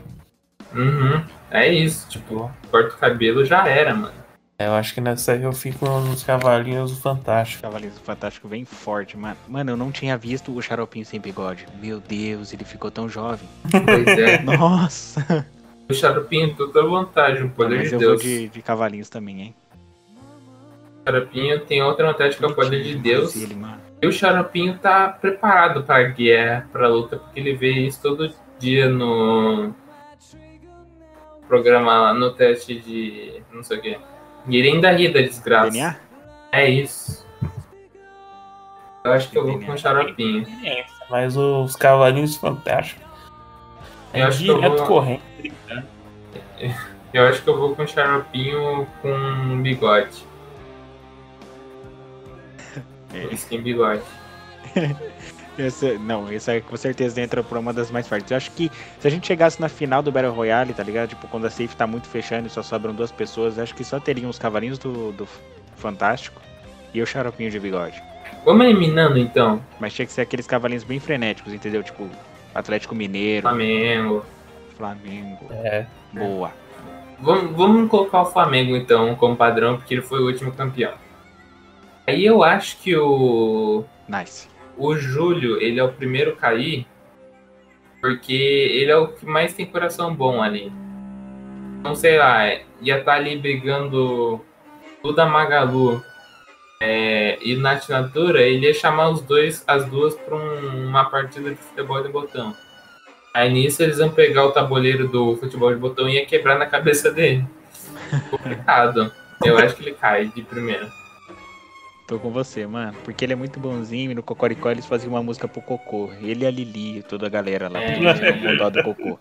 Speaker 1: Uhum. É isso, tipo, corta o cabelo já era, mano.
Speaker 5: É, Eu acho que nessa aí eu fico nos cavalinhos do Fantástico.
Speaker 3: Cavalinho do Fantástico bem forte, mano. Mano, eu não tinha visto o Xaropinho sem bigode. Meu Deus, ele ficou tão jovem.
Speaker 1: Pois é.
Speaker 3: Nossa!
Speaker 1: o Xaropinho tem toda vantagem, o poder
Speaker 3: Mas
Speaker 1: de
Speaker 3: eu vou
Speaker 1: Deus.
Speaker 3: de, de cavalinhos também, hein?
Speaker 1: O Xaropinho tem outra vantagem que é o poder de Deus.
Speaker 3: Ele, mano.
Speaker 1: E o Xaropinho tá preparado pra guerra, pra luta, porque ele vê isso todo dia no programa lá, no teste de não sei o que. E ele ainda ri da desgraça.
Speaker 3: DNA?
Speaker 1: É isso. Eu acho que eu vou com o Xaropinho.
Speaker 5: Mas os cavalinhos fantásticos. É
Speaker 1: Eu acho que eu vou-
Speaker 5: correndo.
Speaker 1: Eu acho que eu vou com o xaropinho com bigode.
Speaker 3: É.
Speaker 1: Skin bigode.
Speaker 3: Esse, não, esse aí com certeza entra por uma das mais fortes. Eu acho que se a gente chegasse na final do Battle Royale, tá ligado? Tipo, quando a safe tá muito fechando e só sobram duas pessoas, eu acho que só teriam os cavalinhos do, do Fantástico e o Xaropinho de bigode.
Speaker 1: Vamos eliminando então.
Speaker 3: Mas tinha que ser aqueles cavalinhos bem frenéticos, entendeu? Tipo, Atlético Mineiro,
Speaker 1: Flamengo.
Speaker 3: Flamengo.
Speaker 5: É.
Speaker 3: Boa.
Speaker 1: Vamos, vamos colocar o Flamengo então como padrão, porque ele foi o último campeão. Aí eu acho que o,
Speaker 3: Nice.
Speaker 1: O Júlio, ele é o primeiro a cair, porque ele é o que mais tem coração bom ali. Então, sei lá, ia estar ali brigando tudo a Magalu é, e Nath Natura, ele ia chamar os dois, as duas para uma partida de futebol de botão. Aí nisso eles iam pegar o tabuleiro do futebol de botão e ia quebrar na cabeça dele. Complicado. Eu acho que ele cai de primeira.
Speaker 3: Tô com você, mano. Porque ele é muito bonzinho e no Cocoricó eles faziam uma música pro Cocô. Ele e a Lili, toda a galera lá.
Speaker 1: É.
Speaker 3: dó do Cocô.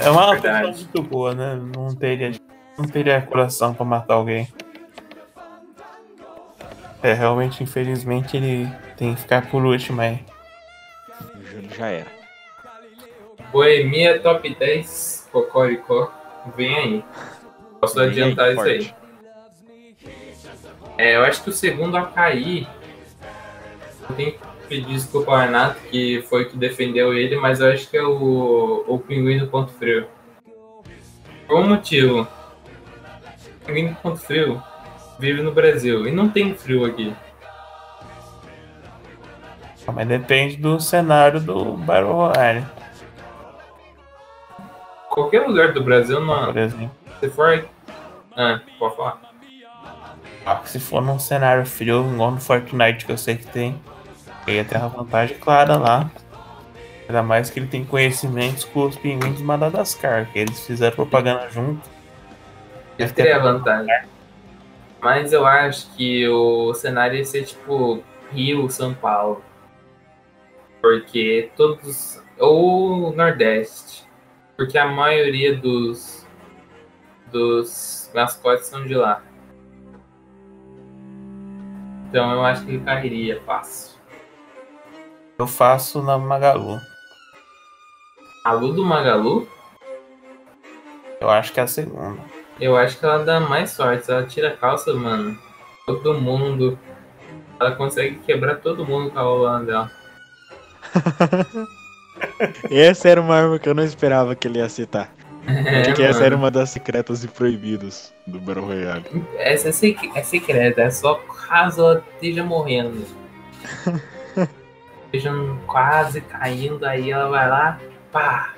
Speaker 5: É uma
Speaker 1: Verdade.
Speaker 5: pessoa muito boa, né? Não teria, não teria coração pra matar alguém. É, realmente, infelizmente, ele tem que ficar por último aí.
Speaker 3: Ele já era.
Speaker 1: Boemia Top 10 Cocoricó. Vem aí. Posso
Speaker 3: Vem aí,
Speaker 1: adiantar isso
Speaker 3: forte.
Speaker 1: aí. É, eu acho que o segundo a cair. Eu tenho que pedir desculpa ao Renato, que foi o que defendeu ele, mas eu acho que é o, o Pinguim do Ponto Frio. Por um motivo. O Pinguim do Ponto Frio vive no Brasil e não tem frio aqui.
Speaker 5: Mas depende do cenário do Battle Royale,
Speaker 1: Qualquer lugar do Brasil, não.
Speaker 5: por exemplo.
Speaker 1: Se for. Ah, pode falar.
Speaker 5: Ah, Se for num cenário frio, igual no Fortnite, que eu sei que tem, ele ia ter uma vantagem clara lá. Ainda mais que ele tem conhecimentos com os pinguins de Madagascar, que eles fizeram propaganda junto.
Speaker 1: Ele teria vantagem. Mas eu acho que o cenário ia ser tipo Rio, São Paulo. Porque todos. Ou Nordeste. Porque a maioria dos. dos mascotes são de lá. Então eu acho que ele cairia fácil.
Speaker 5: Eu faço na Magalu.
Speaker 1: A Lu do Magalu,
Speaker 5: Eu acho que é a segunda.
Speaker 1: eu acho que ela dá mais sorte. Se ela tira a calça, mano. Todo mundo. Ela consegue quebrar todo mundo com a Holanda dela.
Speaker 3: Essa era uma arma que eu não esperava que ele ia citar.
Speaker 1: É,
Speaker 3: Porque essa era uma das secretas e proibidas do Battle Royale.
Speaker 1: Essa é, sec- é secreta, é só caso ela esteja morrendo. Esteja quase caindo, aí ela vai lá, pá.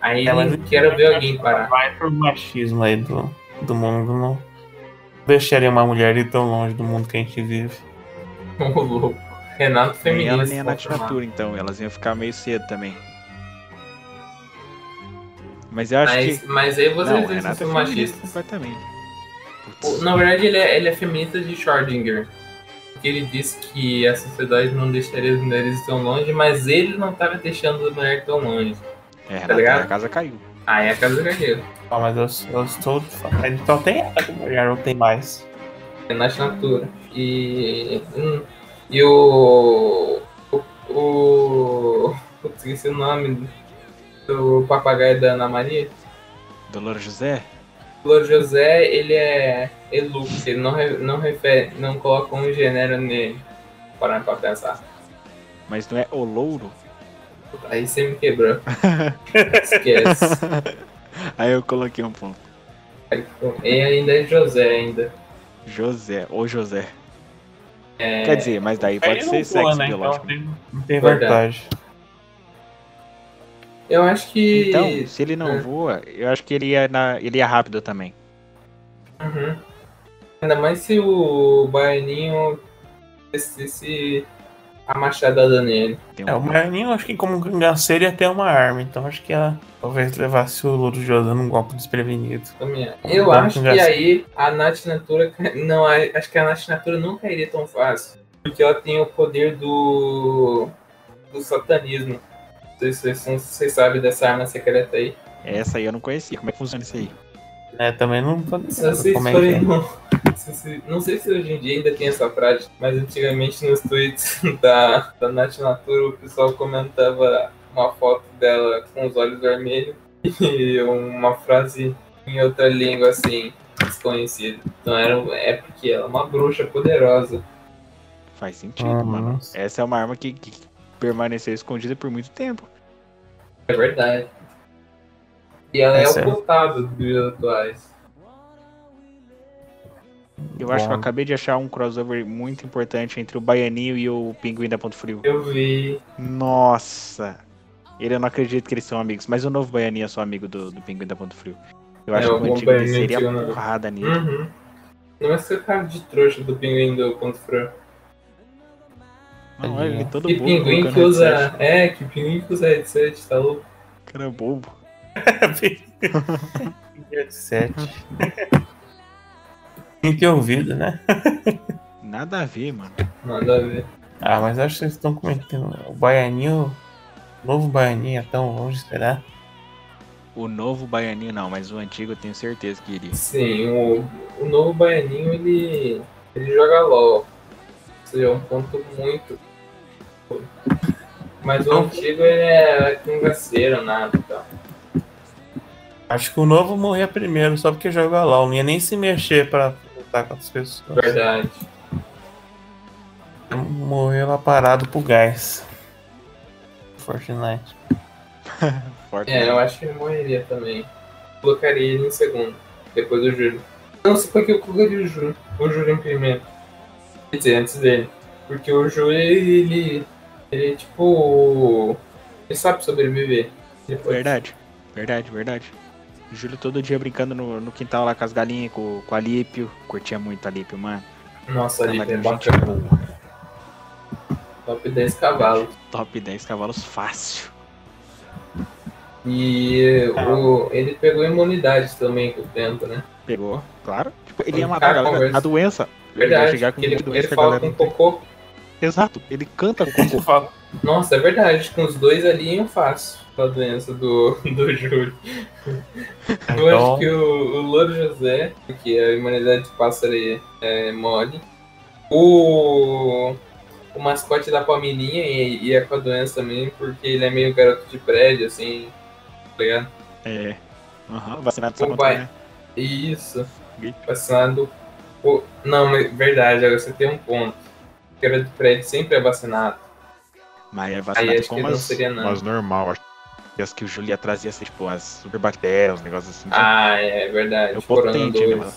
Speaker 1: Aí
Speaker 5: É, mas-
Speaker 1: quero ver alguém parar.
Speaker 5: Vai pro machismo aí do, do mundo, não deixaria uma mulher ir tão longe do mundo que a gente vive.
Speaker 1: Ô, louco. Renato
Speaker 3: Nem ela
Speaker 1: feminista.
Speaker 3: nem a Natura, então. Elas iam ficar meio cedo também. Mas eu acho
Speaker 1: Mas,
Speaker 3: que.
Speaker 1: mas aí vocês
Speaker 3: Não,
Speaker 1: são
Speaker 3: é feminista
Speaker 1: machistas.
Speaker 3: completamente. Putz.
Speaker 1: Na verdade, ele é, ele é feminista de Schrödinger. Porque ele disse que a sociedade não deixaria as mulheres tão longe, mas ele não estava deixando as mulheres tão longe.
Speaker 3: É,
Speaker 1: tá ligado?
Speaker 3: a casa caiu.
Speaker 1: Aí a casa caiu.
Speaker 5: Ah, mas eu, eu estou. Então tem mulher, não tem mais.
Speaker 1: É Nath Natura. E. hum, e o. O. o esqueci o nome do papagaio da Ana Maria.
Speaker 3: Dolores José?
Speaker 1: O Louro José, ele é elux, ele não, re- não refere, não coloca um gênero nele. Parando pra pensar.
Speaker 3: Mas não é o louro?
Speaker 1: Aí você me quebrou. Esquece.
Speaker 3: Aí eu coloquei um ponto.
Speaker 1: E ainda é José ainda.
Speaker 3: José, ou José.
Speaker 1: É,
Speaker 3: Quer dizer, mas daí pode ser
Speaker 5: não
Speaker 3: sexo
Speaker 5: né?
Speaker 3: biológico.
Speaker 5: Então tem- não tem
Speaker 1: Verdade.
Speaker 5: vantagem.
Speaker 1: Eu acho que.
Speaker 3: Então, se ele não
Speaker 1: É.
Speaker 3: voa, eu acho que ele ia, na, ele ia rápido também.
Speaker 1: Uhum. Ainda mais se o Baianinho descesse a machadada nele.
Speaker 5: É, o Baianinho, acho que como cangaceiro ia ter uma arma, então acho que ela talvez levasse o Louro José num golpe desprevenido.
Speaker 1: Também. Eu acho que aí a Nath Natura. Não, acho que a Nath Natura não cairia tão fácil. Porque ela tem o poder do. do satanismo. Não sei se vocês, se vocês sabem dessa arma secreta aí.
Speaker 3: Essa aí eu não conhecia. Como é que funciona isso aí?
Speaker 5: Né, também não tô
Speaker 1: Se
Speaker 5: como é que é.
Speaker 1: no- se- se- Não sei se hoje em dia ainda tem essa prática, mas antigamente nos tweets da, da Nath Natura o pessoal comentava uma foto dela com os olhos vermelhos e uma frase em outra língua assim, desconhecida. Então era, é porque ela é uma bruxa poderosa.
Speaker 3: Faz sentido,
Speaker 5: Ah,
Speaker 3: mano.
Speaker 5: nossa.
Speaker 3: Essa é uma arma que, que permaneceu escondida por muito tempo.
Speaker 1: É verdade. E ela é
Speaker 5: é-
Speaker 1: ocultada dos dias atuais.
Speaker 3: Eu acho que eu acabei de achar um crossover muito importante entre o Baianinho e o Pinguim da Ponto Frio.
Speaker 1: Eu vi.
Speaker 3: Nossa! Ele eu não acredito que eles são amigos, mas o novo Baianinho é só amigo do, do Pinguim da Ponto Frio. Eu
Speaker 1: É,
Speaker 3: acho
Speaker 1: o
Speaker 3: que o antigo
Speaker 1: né?
Speaker 3: porrada nele.
Speaker 1: Uhum. Não é seu cara de trouxa do pinguim do Ponto Frio.
Speaker 3: Não, olha, ele todo
Speaker 1: Que
Speaker 3: bobo.
Speaker 1: pinguim que usa. É, que pinguim que usa headset, tá louco?
Speaker 3: Cara é bobo.
Speaker 5: Headset.
Speaker 2: Tem que ouvido, né?
Speaker 3: Nada a ver, mano.
Speaker 1: Nada a ver.
Speaker 2: Ah, mas acho que vocês estão comentando. O Baianinho. O novo Baianinho é tão longe, será?
Speaker 3: O novo Baianinho não, mas o antigo eu tenho certeza que iria.
Speaker 1: Sim, o, o novo Baianinho ele, ele joga LOL. Ou seja, é um ponto muito. Mas o antigo ele é cangaceiro, nada e tal.
Speaker 2: Acho que o novo morria primeiro, só porque joga LOL. Não ia nem se mexer pra lutar com as pessoas.
Speaker 1: Verdade.
Speaker 2: Morreu lá parado pro gás. Fortnite.
Speaker 3: Forte.
Speaker 1: É, eu acho que ele morreria também. Colocaria ele em segundo, depois do Júlio. Não sei por que eu colocaria o Júlio. O Júlio em primeiro. Quer dizer, antes dele. Porque o Júlio, ele. Ele, tipo. Ele sabe sobreviver. Ele pode-
Speaker 3: Verdade, verdade, verdade. O Júlio todo dia brincando no, no quintal lá com as galinhas, com, com a Alípio. Curtia muito a Alípio, mano.
Speaker 1: Nossa, ali é
Speaker 3: Cavalinho, gente
Speaker 1: bacana.
Speaker 3: boa.
Speaker 1: Top 10 cavalos.
Speaker 3: Top 10 cavalos fácil.
Speaker 1: E o, ele pegou imunidade também com o tempo, né?
Speaker 3: Pegou, claro. Tipo, ele ia matar a galera. A doença. Ele
Speaker 1: Verdade.
Speaker 3: chegar com
Speaker 1: ele, ele
Speaker 3: a
Speaker 1: fala
Speaker 3: galera
Speaker 1: com
Speaker 3: não tem. Exato, ele canta cocô.
Speaker 2: Fala.
Speaker 1: Nossa, é verdade. Com os dois ali eu faço a doença do, do Júlio. Eu
Speaker 2: Então,
Speaker 1: acho que o, o Louro José, que a imunidade de pássaro é, é mole. O, o mascote da Palmeirinha e, e é com a doença também, porque ele é meio garoto de prédio, assim, tá ligado?
Speaker 3: É. Aham, vacinado só contra, né?
Speaker 1: Isso.
Speaker 3: Gripe.
Speaker 1: Vacinado. o- Não, mas verdade, agora você tem um ponto. O garoto de prédio sempre é vacinado.
Speaker 3: Mas é
Speaker 1: Aí
Speaker 3: vacinado
Speaker 1: acho
Speaker 3: com
Speaker 1: que não
Speaker 3: umas,
Speaker 1: seria nada.
Speaker 3: umas normal. Acho que as que o Júlio ia trazer ia ser tipo as superbactérias, uns negócios assim.
Speaker 1: Ah, é verdade.
Speaker 3: É o
Speaker 1: Corona
Speaker 3: potente,
Speaker 1: 2.
Speaker 3: né?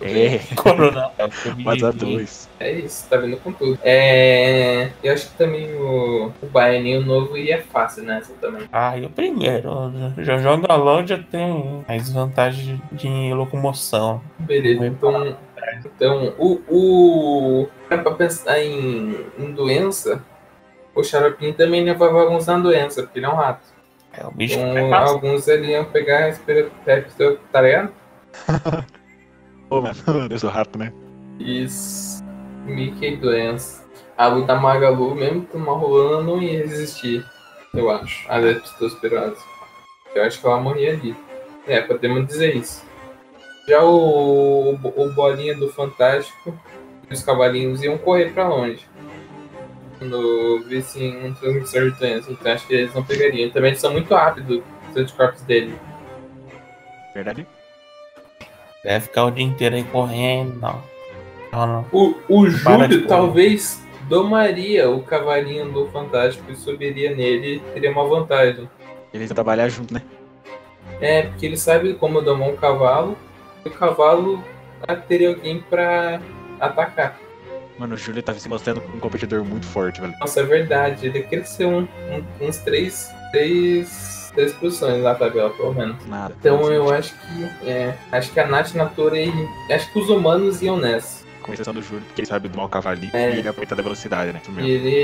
Speaker 3: É,
Speaker 2: Corona.
Speaker 3: mas a dois.
Speaker 1: É isso, tá vendo com tudo. É, eu acho que também o, o Baianinho novo ia fácil nessa também.
Speaker 2: Ah, e o primeiro. Já joga LOL, já tem mais vantagem de locomoção.
Speaker 1: Beleza, então, então o, o pra pensar em, em doença, o Xaropinho também levava alguns na doença, porque ele é um rato.
Speaker 2: É o bicho
Speaker 1: Então,
Speaker 2: que passa.
Speaker 1: alguns ali iam pegar respiratório, tá ligado?
Speaker 3: Pô, mano, Deus do rato, né?
Speaker 1: Isso. Mickey doença. A luta Magalu, mesmo que uma rolando, não ia resistir. Eu acho. A leptospirose. Eu acho que ela morria ali. É, podemos dizer isso. Já o, o, o bolinha do Fantástico e os cavalinhos iam correr pra longe. Quando vissem um transmissor de doença. Então acho que eles não pegariam. Também eles são muito rápidos, os anticorpos dele.
Speaker 3: Verdade?
Speaker 2: Deve ficar o dia inteiro aí correndo. Não. Não, não.
Speaker 1: O, o Júlio talvez domaria o cavalinho do Fantástico e subiria nele e teria uma vantagem.
Speaker 3: Iam trabalhar junto, né?
Speaker 1: É, porque ele sabe como domar um cavalo e o cavalo teria alguém pra atacar.
Speaker 3: Mano, o Júlio tava se mostrando um competidor muito forte, velho.
Speaker 1: Nossa, é verdade. Ele cresceu um, um- uns três, três, três posições na tabela, pelo menos.
Speaker 3: Nada.
Speaker 1: Então eu acho que. É, acho que a Nath Natura e. Acho que os humanos iam nessa.
Speaker 3: Com exceção do Júlio, porque ele sabe domar o cavalinho
Speaker 1: É.
Speaker 3: e ele aproveita da velocidade, né?
Speaker 1: E ele,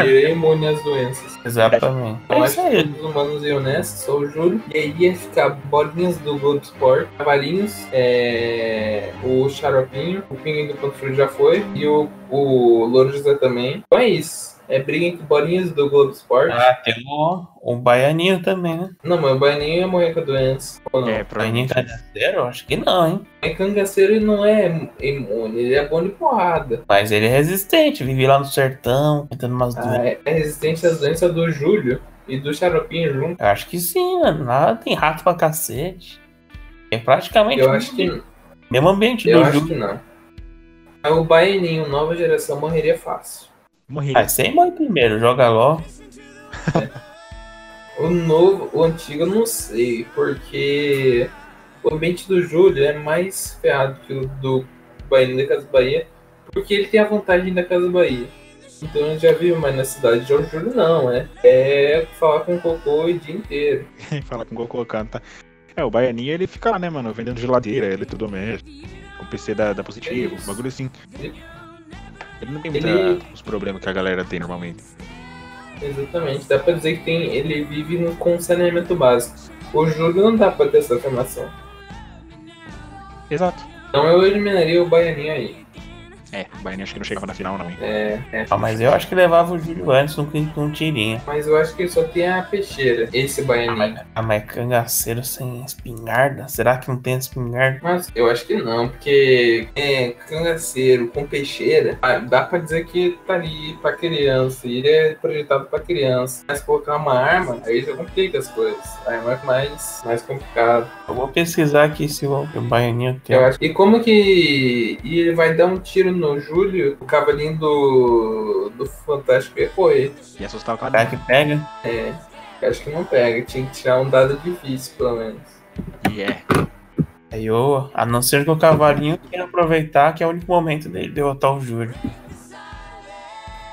Speaker 1: ele é imune às doenças.
Speaker 2: Exatamente.
Speaker 1: Então
Speaker 2: É
Speaker 1: acho
Speaker 2: isso
Speaker 1: que os humanos iam nessa, só o Júlio. E aí ia ficar bolinhas do Globo Sport, cavalinhos, é, o Xaropinho, o Pinguim do Ponto Frio já foi, e o, o Louro José também. Então é isso. É briga entre bolinhas do Globo Sport.
Speaker 2: Ah, tem o, o Baianinho também, né?
Speaker 1: Não, mas o Baianinho ia morrer com a doença. Ou não?
Speaker 3: É,
Speaker 2: Baianinho
Speaker 3: provavelmente.
Speaker 2: cangaceiro? Acho que não, hein?
Speaker 1: É cangaceiro ele não é imune, ele é bom de porrada.
Speaker 2: Mas ele é resistente, vive lá no sertão, tentando umas
Speaker 1: Ah,
Speaker 2: doenças.
Speaker 1: é, é resistente às doenças do Júlio e do Xaropinho junto.
Speaker 2: Eu acho que sim, mano. Lá tem rato pra cacete. É praticamente
Speaker 1: Eu
Speaker 2: o
Speaker 1: acho que
Speaker 2: mesmo ambiente
Speaker 1: Eu
Speaker 2: do
Speaker 1: acho
Speaker 2: Júlio.
Speaker 1: que não. O Baianinho, nova geração, morreria fácil.
Speaker 3: Morri.
Speaker 2: Ah, sem morre primeiro, joga LOL.
Speaker 1: O novo, o antigo eu não sei, porque o ambiente do Júlio é mais ferrado que o do Baianinho da Casa Bahia, porque ele tem a vantagem da Casa Bahia. Então eu já vivo mais na cidade. Já o Júlio não, é. É falar com o cocô o dia inteiro.
Speaker 3: Fala com o Goku canta. É, o Baianinho ele fica lá, né, mano? Vendendo geladeira, eletrodoméstico, com PC da, da positivo,
Speaker 1: É isso.
Speaker 3: bagulho assim.
Speaker 1: Ele-
Speaker 3: Ele não tem muita,
Speaker 1: Ele-
Speaker 3: os problemas que a galera tem normalmente.
Speaker 1: Exatamente. Dá pra dizer que tem, ele vive no- com saneamento básico. O Júlio não dá pra ter essa afirmação.
Speaker 3: Exato.
Speaker 1: Então eu eliminaria o Baianinho aí.
Speaker 3: É, o Baianinho acho que não chegava na final, não, hein?
Speaker 1: É, é.
Speaker 2: Ah, mas eu acho que levava o Júlio antes com um tirinha.
Speaker 1: Mas eu acho que só tem a peixeira, esse Baianinho.
Speaker 2: Ah, mas cangaceiro sem espingarda? Será que não tem espingarda?
Speaker 1: Mas eu acho que não, porque é cangaceiro com peixeira, ah, dá pra dizer que tá ali pra criança, e ele é projetado pra criança. Mas colocar uma arma, aí já complica as coisas. Aí é mais, mais complicado.
Speaker 2: Eu vou pesquisar aqui se o, o baianinho tem.
Speaker 1: Eu acho. E como que e ele vai dar um tiro no Júlio, o cavalinho do, do Fantástico ia correr.
Speaker 3: E assustar o
Speaker 2: Será
Speaker 3: cara.
Speaker 2: que pega?
Speaker 1: É, acho que não pega, tinha que tirar um dado difícil, pelo menos.
Speaker 3: E é.
Speaker 2: Aí eu, a não ser que o cavalinho queira aproveitar que é o único momento dele derrotar o Júlio.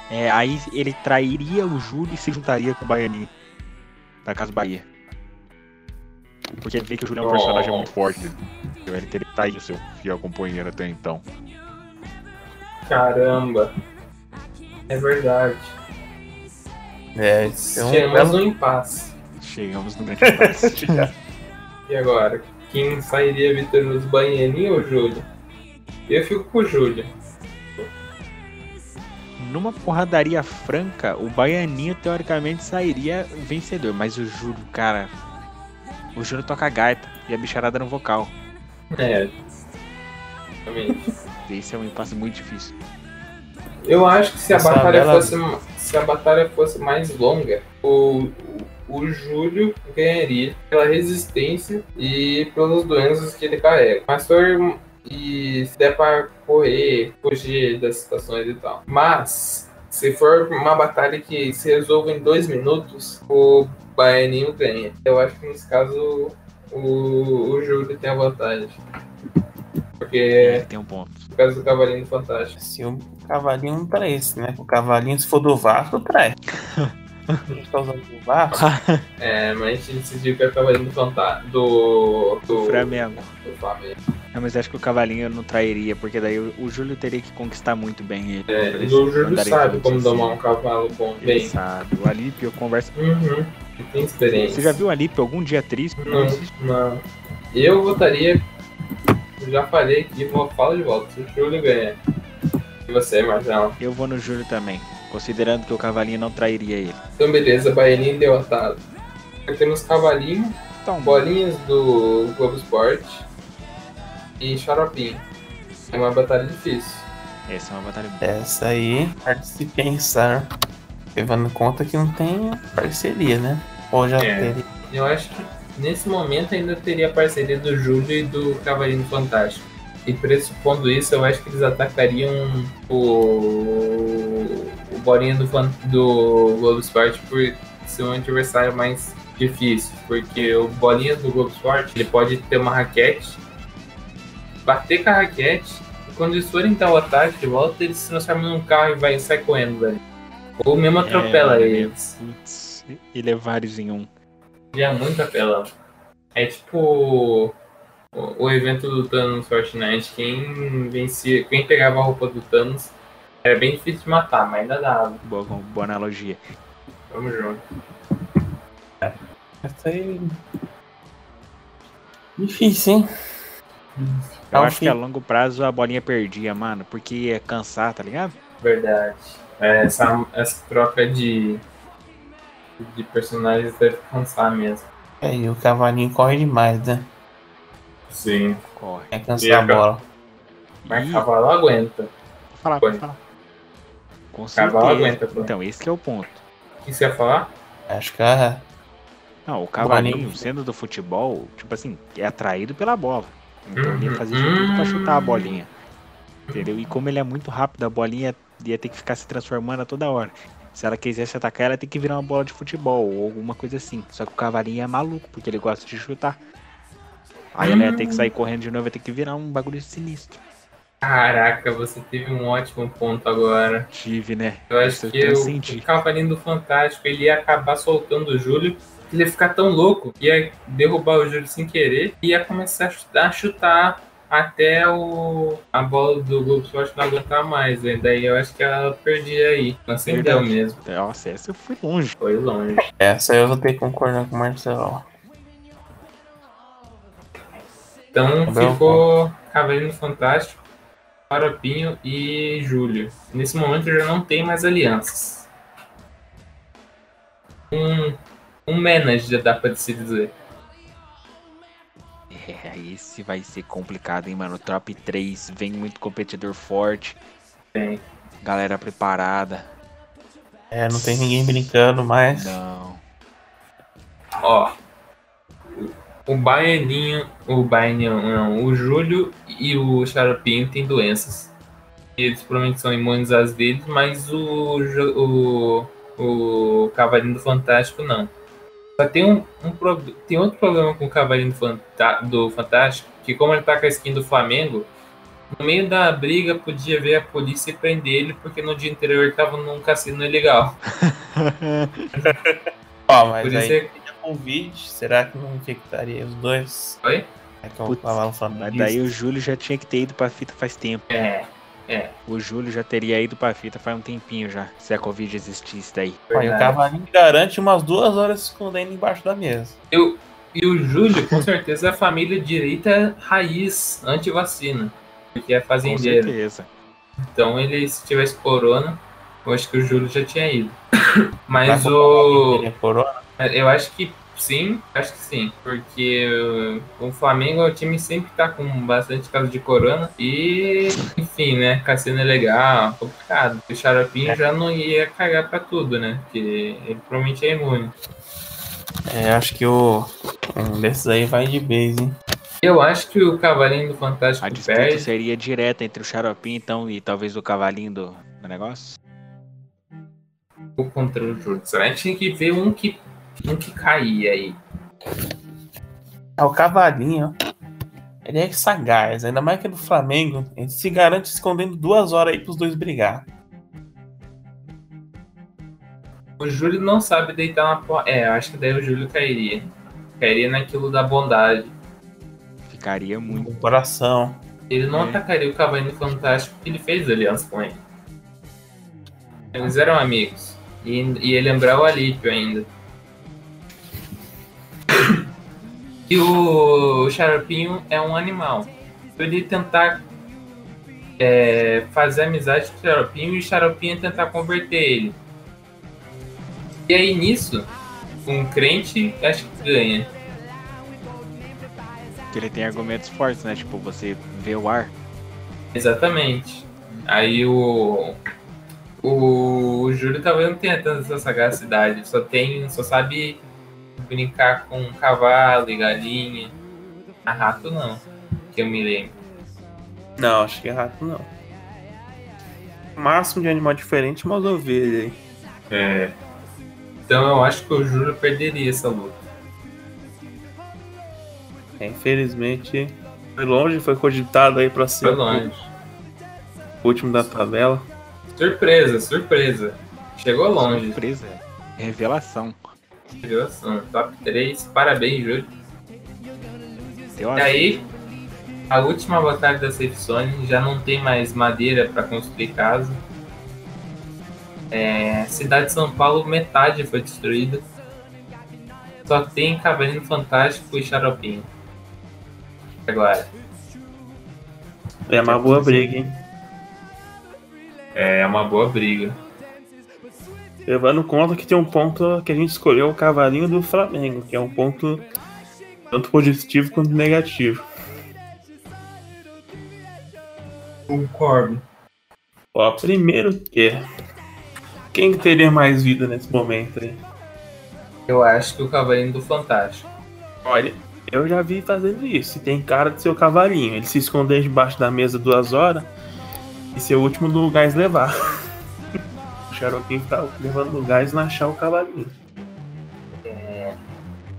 Speaker 3: É, aí ele trairia o Júlio e se juntaria com o Baianinho. Da Casa Bahia. Porque ele vê que o Júlio é um
Speaker 1: Oh.
Speaker 3: personagem muito forte. Ele teria que trair o seu fiel companheiro até então.
Speaker 1: Caramba. É verdade.
Speaker 2: É, então,
Speaker 1: Chegamos no impasse.
Speaker 3: Chegamos no grande impasse.
Speaker 1: E agora? Quem sairia vitorioso, Baianinho ou Júlio? Eu fico com o Júlio.
Speaker 3: Numa porradaria franca, o Baianinho teoricamente sairia vencedor. Mas o Júlio, cara. O Júlio toca gaita e a bicharada no vocal.
Speaker 1: É. Realmente.
Speaker 3: Esse é um impasse muito difícil.
Speaker 1: Eu acho que se a batalha
Speaker 2: bela-
Speaker 1: fosse se a batalha fosse mais longa, o, o, o Júlio ganharia pela resistência e pelas doenças que ele carrega. Mas se for e se der pra correr, fugir das situações e tal. Mas se for uma batalha que se resolve em dois minutos, o Baianinho ganha. Eu acho que nesse caso o, o Júlio tem a vantagem. Porque
Speaker 3: Ele tem um ponto.
Speaker 1: por causa do Cavalinho Fantástico.
Speaker 2: se o cavalinho não trai esse, né? O cavalinho, se for do Vasco, trai. A gente tá usando do Vasco.
Speaker 1: É, mas a gente decidiu que é o Cavalinho do Fantástico. Do. Do.
Speaker 3: Flamengo.
Speaker 1: do Flamengo.
Speaker 3: Não, mas acho que o Cavalinho não trairia, porque daí o, o Júlio teria que conquistar muito bem ele.
Speaker 1: É, e o Júlio sabe como
Speaker 3: assim.
Speaker 1: domar um cavalo bom.
Speaker 3: Ele
Speaker 1: Bem.
Speaker 3: sabe. O Alípio conversa.
Speaker 1: Uhum. Ele tem experiência.
Speaker 3: Você já viu o Alípio algum dia triste?
Speaker 1: Não, não. Eu votaria. Eu Já falei aqui, vou falar de volta. Se o Júlio ganhar. E você, Marcelo?
Speaker 3: Eu vou no Júlio também, considerando que o Cavalinho não trairia ele.
Speaker 1: Então, beleza, Baianinho derrotado. Aqui temos Cavalinho,
Speaker 3: Então,
Speaker 1: bolinhas do Globo Esporte e Xaropinho. É uma batalha difícil.
Speaker 3: essa é uma batalha boa.
Speaker 2: Essa aí, parte se pensar, levando em conta que não tem parceria, né? Ou já
Speaker 1: É.
Speaker 2: teria.
Speaker 1: Eu acho que nesse momento ainda teria a parceria do Júlio e do Cavalinho Fantástico. E pressupondo isso, eu acho que eles atacariam o, o Bolinha do, Fan- do Globo Esporte por ser um adversário mais difícil. Porque o Bolinha do Globo Esporte ele pode ter uma raquete, bater com a raquete, e quando eles forem dar o ataque de volta, ele se transforma num carro e vai sai correndo, velho. Ou mesmo atropela
Speaker 3: É,
Speaker 1: eles.
Speaker 3: E levar eles em um.
Speaker 1: Já é muito apelão. É tipo o, o evento do Thanos Fortnite. Quem vencia, quem pegava a roupa do Thanos era bem difícil de matar, mas ainda dava.
Speaker 3: Boa, boa analogia.
Speaker 1: Vamos junto.
Speaker 2: Essa aí. Difícil, hein?
Speaker 3: Eu
Speaker 2: Não,
Speaker 3: acho que a
Speaker 2: filho.
Speaker 3: longo prazo a bolinha perdia, mano, porque ia cansar, tá ligado?
Speaker 1: Verdade. É, Essa, essa troca de, de personagens deve cansar mesmo.
Speaker 2: É, e o cavalinho corre demais, né?
Speaker 1: Sim.
Speaker 3: Corre.
Speaker 2: É
Speaker 1: E
Speaker 2: cansar a
Speaker 1: a ca-
Speaker 2: bola.
Speaker 1: Mas
Speaker 3: Ih,
Speaker 1: cavalo aguenta.
Speaker 3: falar,
Speaker 1: Foi.
Speaker 3: pode falar. Com
Speaker 1: Cavalo aguenta, pô.
Speaker 3: Então, esse que é o ponto.
Speaker 1: O que você ia falar?
Speaker 2: Acho que a.
Speaker 3: Não, o cavalinho, sendo do futebol, tipo assim, é atraído pela bola. Então ele ia
Speaker 1: Uhum.
Speaker 3: fazer de tudo pra chutar a bolinha. Entendeu? E como ele é muito rápido, a bolinha ia ter que ficar se transformando a toda hora. Se ela quisesse atacar, ela tem que virar uma bola de futebol ou alguma coisa assim. Só que o cavalinho é maluco, porque ele gosta de chutar. Aí ela ia ter que sair correndo de novo, ia ter que virar um bagulho sinistro.
Speaker 1: Caraca, você teve um ótimo ponto agora.
Speaker 3: Tive, né?
Speaker 1: Eu acho
Speaker 3: eu
Speaker 1: que o,
Speaker 3: senti.
Speaker 1: o Cavalinho do Fantástico ele ia acabar soltando o Júlio. Ele ia ficar tão louco, ia derrubar o Júlio sem querer, e ia começar a chutar, a chutar até o, a bola do Globo Esporte não aguentar mais. né? Daí eu acho que ela perdia aí. Acendeu
Speaker 3: Verdade.
Speaker 1: mesmo.
Speaker 3: Nossa, essa eu fui longe.
Speaker 1: Foi longe.
Speaker 2: Essa eu vou ter que concordar com o Marcelo.
Speaker 1: Então
Speaker 2: bom,
Speaker 1: ficou Cavaleiro Fantástico, Faropinho e Júlio. Nesse momento já não tem mais alianças. Um, um manager, dá pra se dizer.
Speaker 3: É, esse vai ser complicado, hein, mano. Top 3, vem muito competidor forte.
Speaker 1: Tem.
Speaker 3: Galera preparada.
Speaker 2: É, não tem ninguém brincando mais.
Speaker 3: Não.
Speaker 1: Ó. O Baianinho, o Baianinho, não, o Júlio e o Xaropinho têm doenças. Eles provavelmente são imunes às deles, mas o, o, o Cavalinho do Fantástico não. Só tem um, um tem outro problema com o Cavalinho do, Fantástico, que como ele tá com a skin do Flamengo, no meio da briga podia ver a polícia e prender ele, porque no dia anterior ele tava num cassino ilegal.
Speaker 2: Ó, mas
Speaker 1: Por isso
Speaker 2: aí
Speaker 1: é...
Speaker 2: Covid, será que não infectaria os dois?
Speaker 1: Oi?
Speaker 2: É que eu
Speaker 3: Putz, Mas daí o Júlio já tinha que ter ido pra fita faz tempo.
Speaker 1: É, é.
Speaker 3: O Júlio já teria ido pra fita faz um tempinho já. Se a Covid existisse daí.
Speaker 2: Ó, e o cavalinho garante umas duas horas se escondendo embaixo da mesa.
Speaker 1: Eu, e o Júlio, com certeza, é a família direita raiz anti-vacina. Porque é
Speaker 3: Com
Speaker 1: fazendeiro.
Speaker 3: certeza.
Speaker 1: Então ele, se tivesse corona, eu acho que o Júlio já tinha ido. Mas
Speaker 2: Vai
Speaker 1: o.
Speaker 2: corona?
Speaker 1: Eu acho que sim, acho que sim. Porque o o Flamengo é o time sempre tá com bastante caso de corona. E, enfim, né? Cassino é legal, complicado. O Xaropinho já não ia cagar pra tudo, né? Porque ele provavelmente é imune.
Speaker 2: É, acho que o. Um desses aí vai de base, hein?
Speaker 1: Eu acho que o Cavalinho do Fantástico
Speaker 3: A disputa
Speaker 1: perde.
Speaker 3: seria direta entre o Xaropim, então, e talvez o cavalinho do, do negócio.
Speaker 1: ou contra o Júlio. A gente tinha que ver um que, um que caía aí.
Speaker 2: É o cavalinho. Ele é sagaz, ainda mais que é do Flamengo. Ele se garante escondendo duas horas aí pros dois brigar.
Speaker 1: O Júlio não sabe deitar uma porra. É, acho que daí o Júlio cairia. Cairia naquilo da bondade.
Speaker 3: Ficaria muito.
Speaker 2: No coração.
Speaker 1: Ele não
Speaker 3: É.
Speaker 1: atacaria o Cavalinho Fantástico porque ele fez aliança com ele. Eles eram amigos. E, e ia lembrar o Alípio ainda. E o Xaropinho é um animal. Então ele ia tentar é, fazer amizade com o Xaropinho e o Xaropinho tentar converter ele. E aí nisso, um crente acho que ganha.
Speaker 3: Porque ele tem argumentos fortes, né? Tipo, você vê o ar.
Speaker 1: Exatamente. Aí o. O Júlio talvez não tenha tanta essa sagacidade, só tem. só sabe brincar com cavalo e galinha. A rato não, que eu me lembro.
Speaker 2: Não, acho que é rato não. O máximo de animal diferente é umas ovelhas aí.
Speaker 1: É. Então eu acho que o Júlio perderia essa luta.
Speaker 2: É, infelizmente, foi longe, foi cogitado aí pra ser
Speaker 1: Foi longe.
Speaker 2: o último da tabela.
Speaker 1: Surpresa, surpresa. Chegou longe.
Speaker 3: Surpresa. Revelação.
Speaker 1: Revelação. Top 3. Parabéns, Júlio.
Speaker 3: Eu
Speaker 1: E aí, a última batalha da Safe Zone já não tem mais madeira para construir casa. É, cidade de São Paulo, metade foi destruída. Só tem Cavalinho Fantástico e Xaropinho. Agora.
Speaker 2: É uma boa briga, hein?
Speaker 1: É uma boa briga.
Speaker 2: Levando conta que tem um ponto que a gente escolheu o cavalinho do Flamengo, que é um ponto tanto positivo quanto negativo.
Speaker 1: Concordo.
Speaker 2: Ó, primeiro que quem que teria mais vida nesse momento aí?
Speaker 1: Eu acho que o Cavalinho do Fantástico.
Speaker 2: Olha, eu já vi fazendo isso. E Tem cara de ser o cavalinho. Ele se esconder debaixo da mesa duas horas e ser o último do gás levar. o Xaropinho ficar levando o gás e não achar o cavalinho.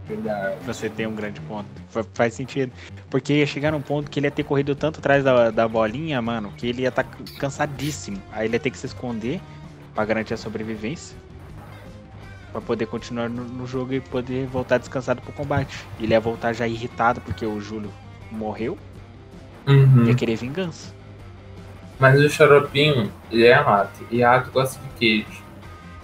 Speaker 1: Verdade.
Speaker 3: Você tem um grande ponto. Fa- Faz sentido. Porque ia chegar num ponto que ele ia ter corrido tanto atrás da, da bolinha, mano, que ele ia estar cansadíssimo. Aí ele ia ter que se esconder pra garantir a sobrevivência. Pra poder continuar no, no jogo e poder voltar descansado pro combate. Ele ia voltar já irritado porque o Júlio morreu.
Speaker 1: Uhum.
Speaker 3: Ia querer vingança.
Speaker 1: Mas o xaropinho, ele é rato. E rato gosta de queijo.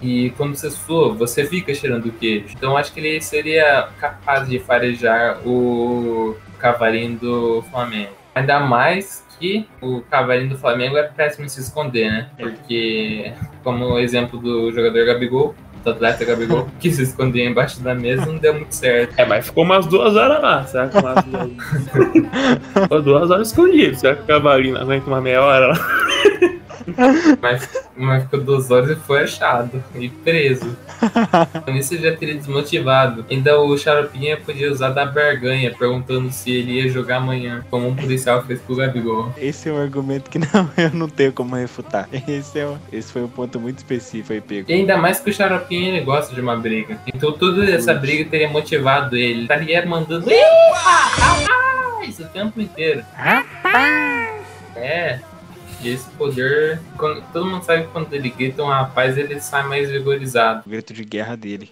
Speaker 1: E quando você sua, você fica cheirando queijo. Então acho que ele seria capaz de farejar o cavalinho do Flamengo. Ainda mais que o cavalinho do Flamengo é péssimo em se esconder, né? Porque, como o exemplo do jogador Gabigol, do atleta Gabigol, que se escondia embaixo da mesa, não deu muito certo.
Speaker 2: É, mas ficou umas duas horas lá, será que umas duas... ficou duas horas escondido, será que o cavalinho aguenta uma meia hora lá?
Speaker 1: Mas, mas ficou duas horas e foi achado e preso. Com isso ele já teria desmotivado. Ainda o Xaropinha podia usar da barganha, perguntando se ele ia jogar amanhã, como um policial fez com o Gabigol.
Speaker 3: Esse é um argumento que não, eu não tenho como refutar. Esse, é, um- esse foi um ponto muito específico aí, Pego.
Speaker 1: E ainda mais que o Xaropinha ele gosta de uma briga. Então toda essa briga teria motivado ele. Ele estaria mandando "Epa! rapaz!" o tempo inteiro. É. E esse poder. quando- todo mundo sabe que quando ele grita um rapaz, ele sai mais vigorizado.
Speaker 3: O grito de guerra dele.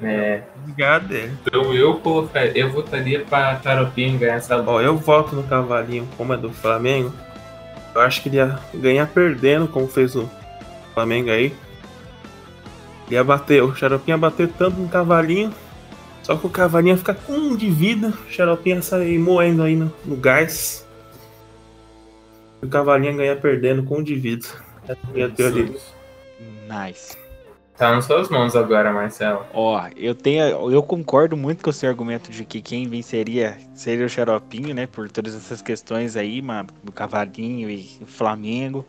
Speaker 1: É.
Speaker 2: Obrigado dele.
Speaker 1: Então eu colocaria, eu votaria pra Xaropinha ganhar essa luta.
Speaker 2: Ó, eu voto no cavalinho como é do Flamengo. Eu acho que ele ia ganhar perdendo, como fez o Flamengo aí. Ele ia bater, o Xaropinha ia bater tanto no cavalinho. Só que o cavalinho ia ficar com um de vida. O Xaropinha ia sair moendo aí no, no gás. O cavalinho ia ganhar perdendo com um é a minha teoria.
Speaker 3: Nice.
Speaker 1: Tá nas suas mãos agora, Marcelo.
Speaker 3: Ó, eu tenho, eu concordo muito com o seu argumento de que quem venceria seria o Xaropinho, né? Por todas essas questões aí, do Cavalinho e Flamengo.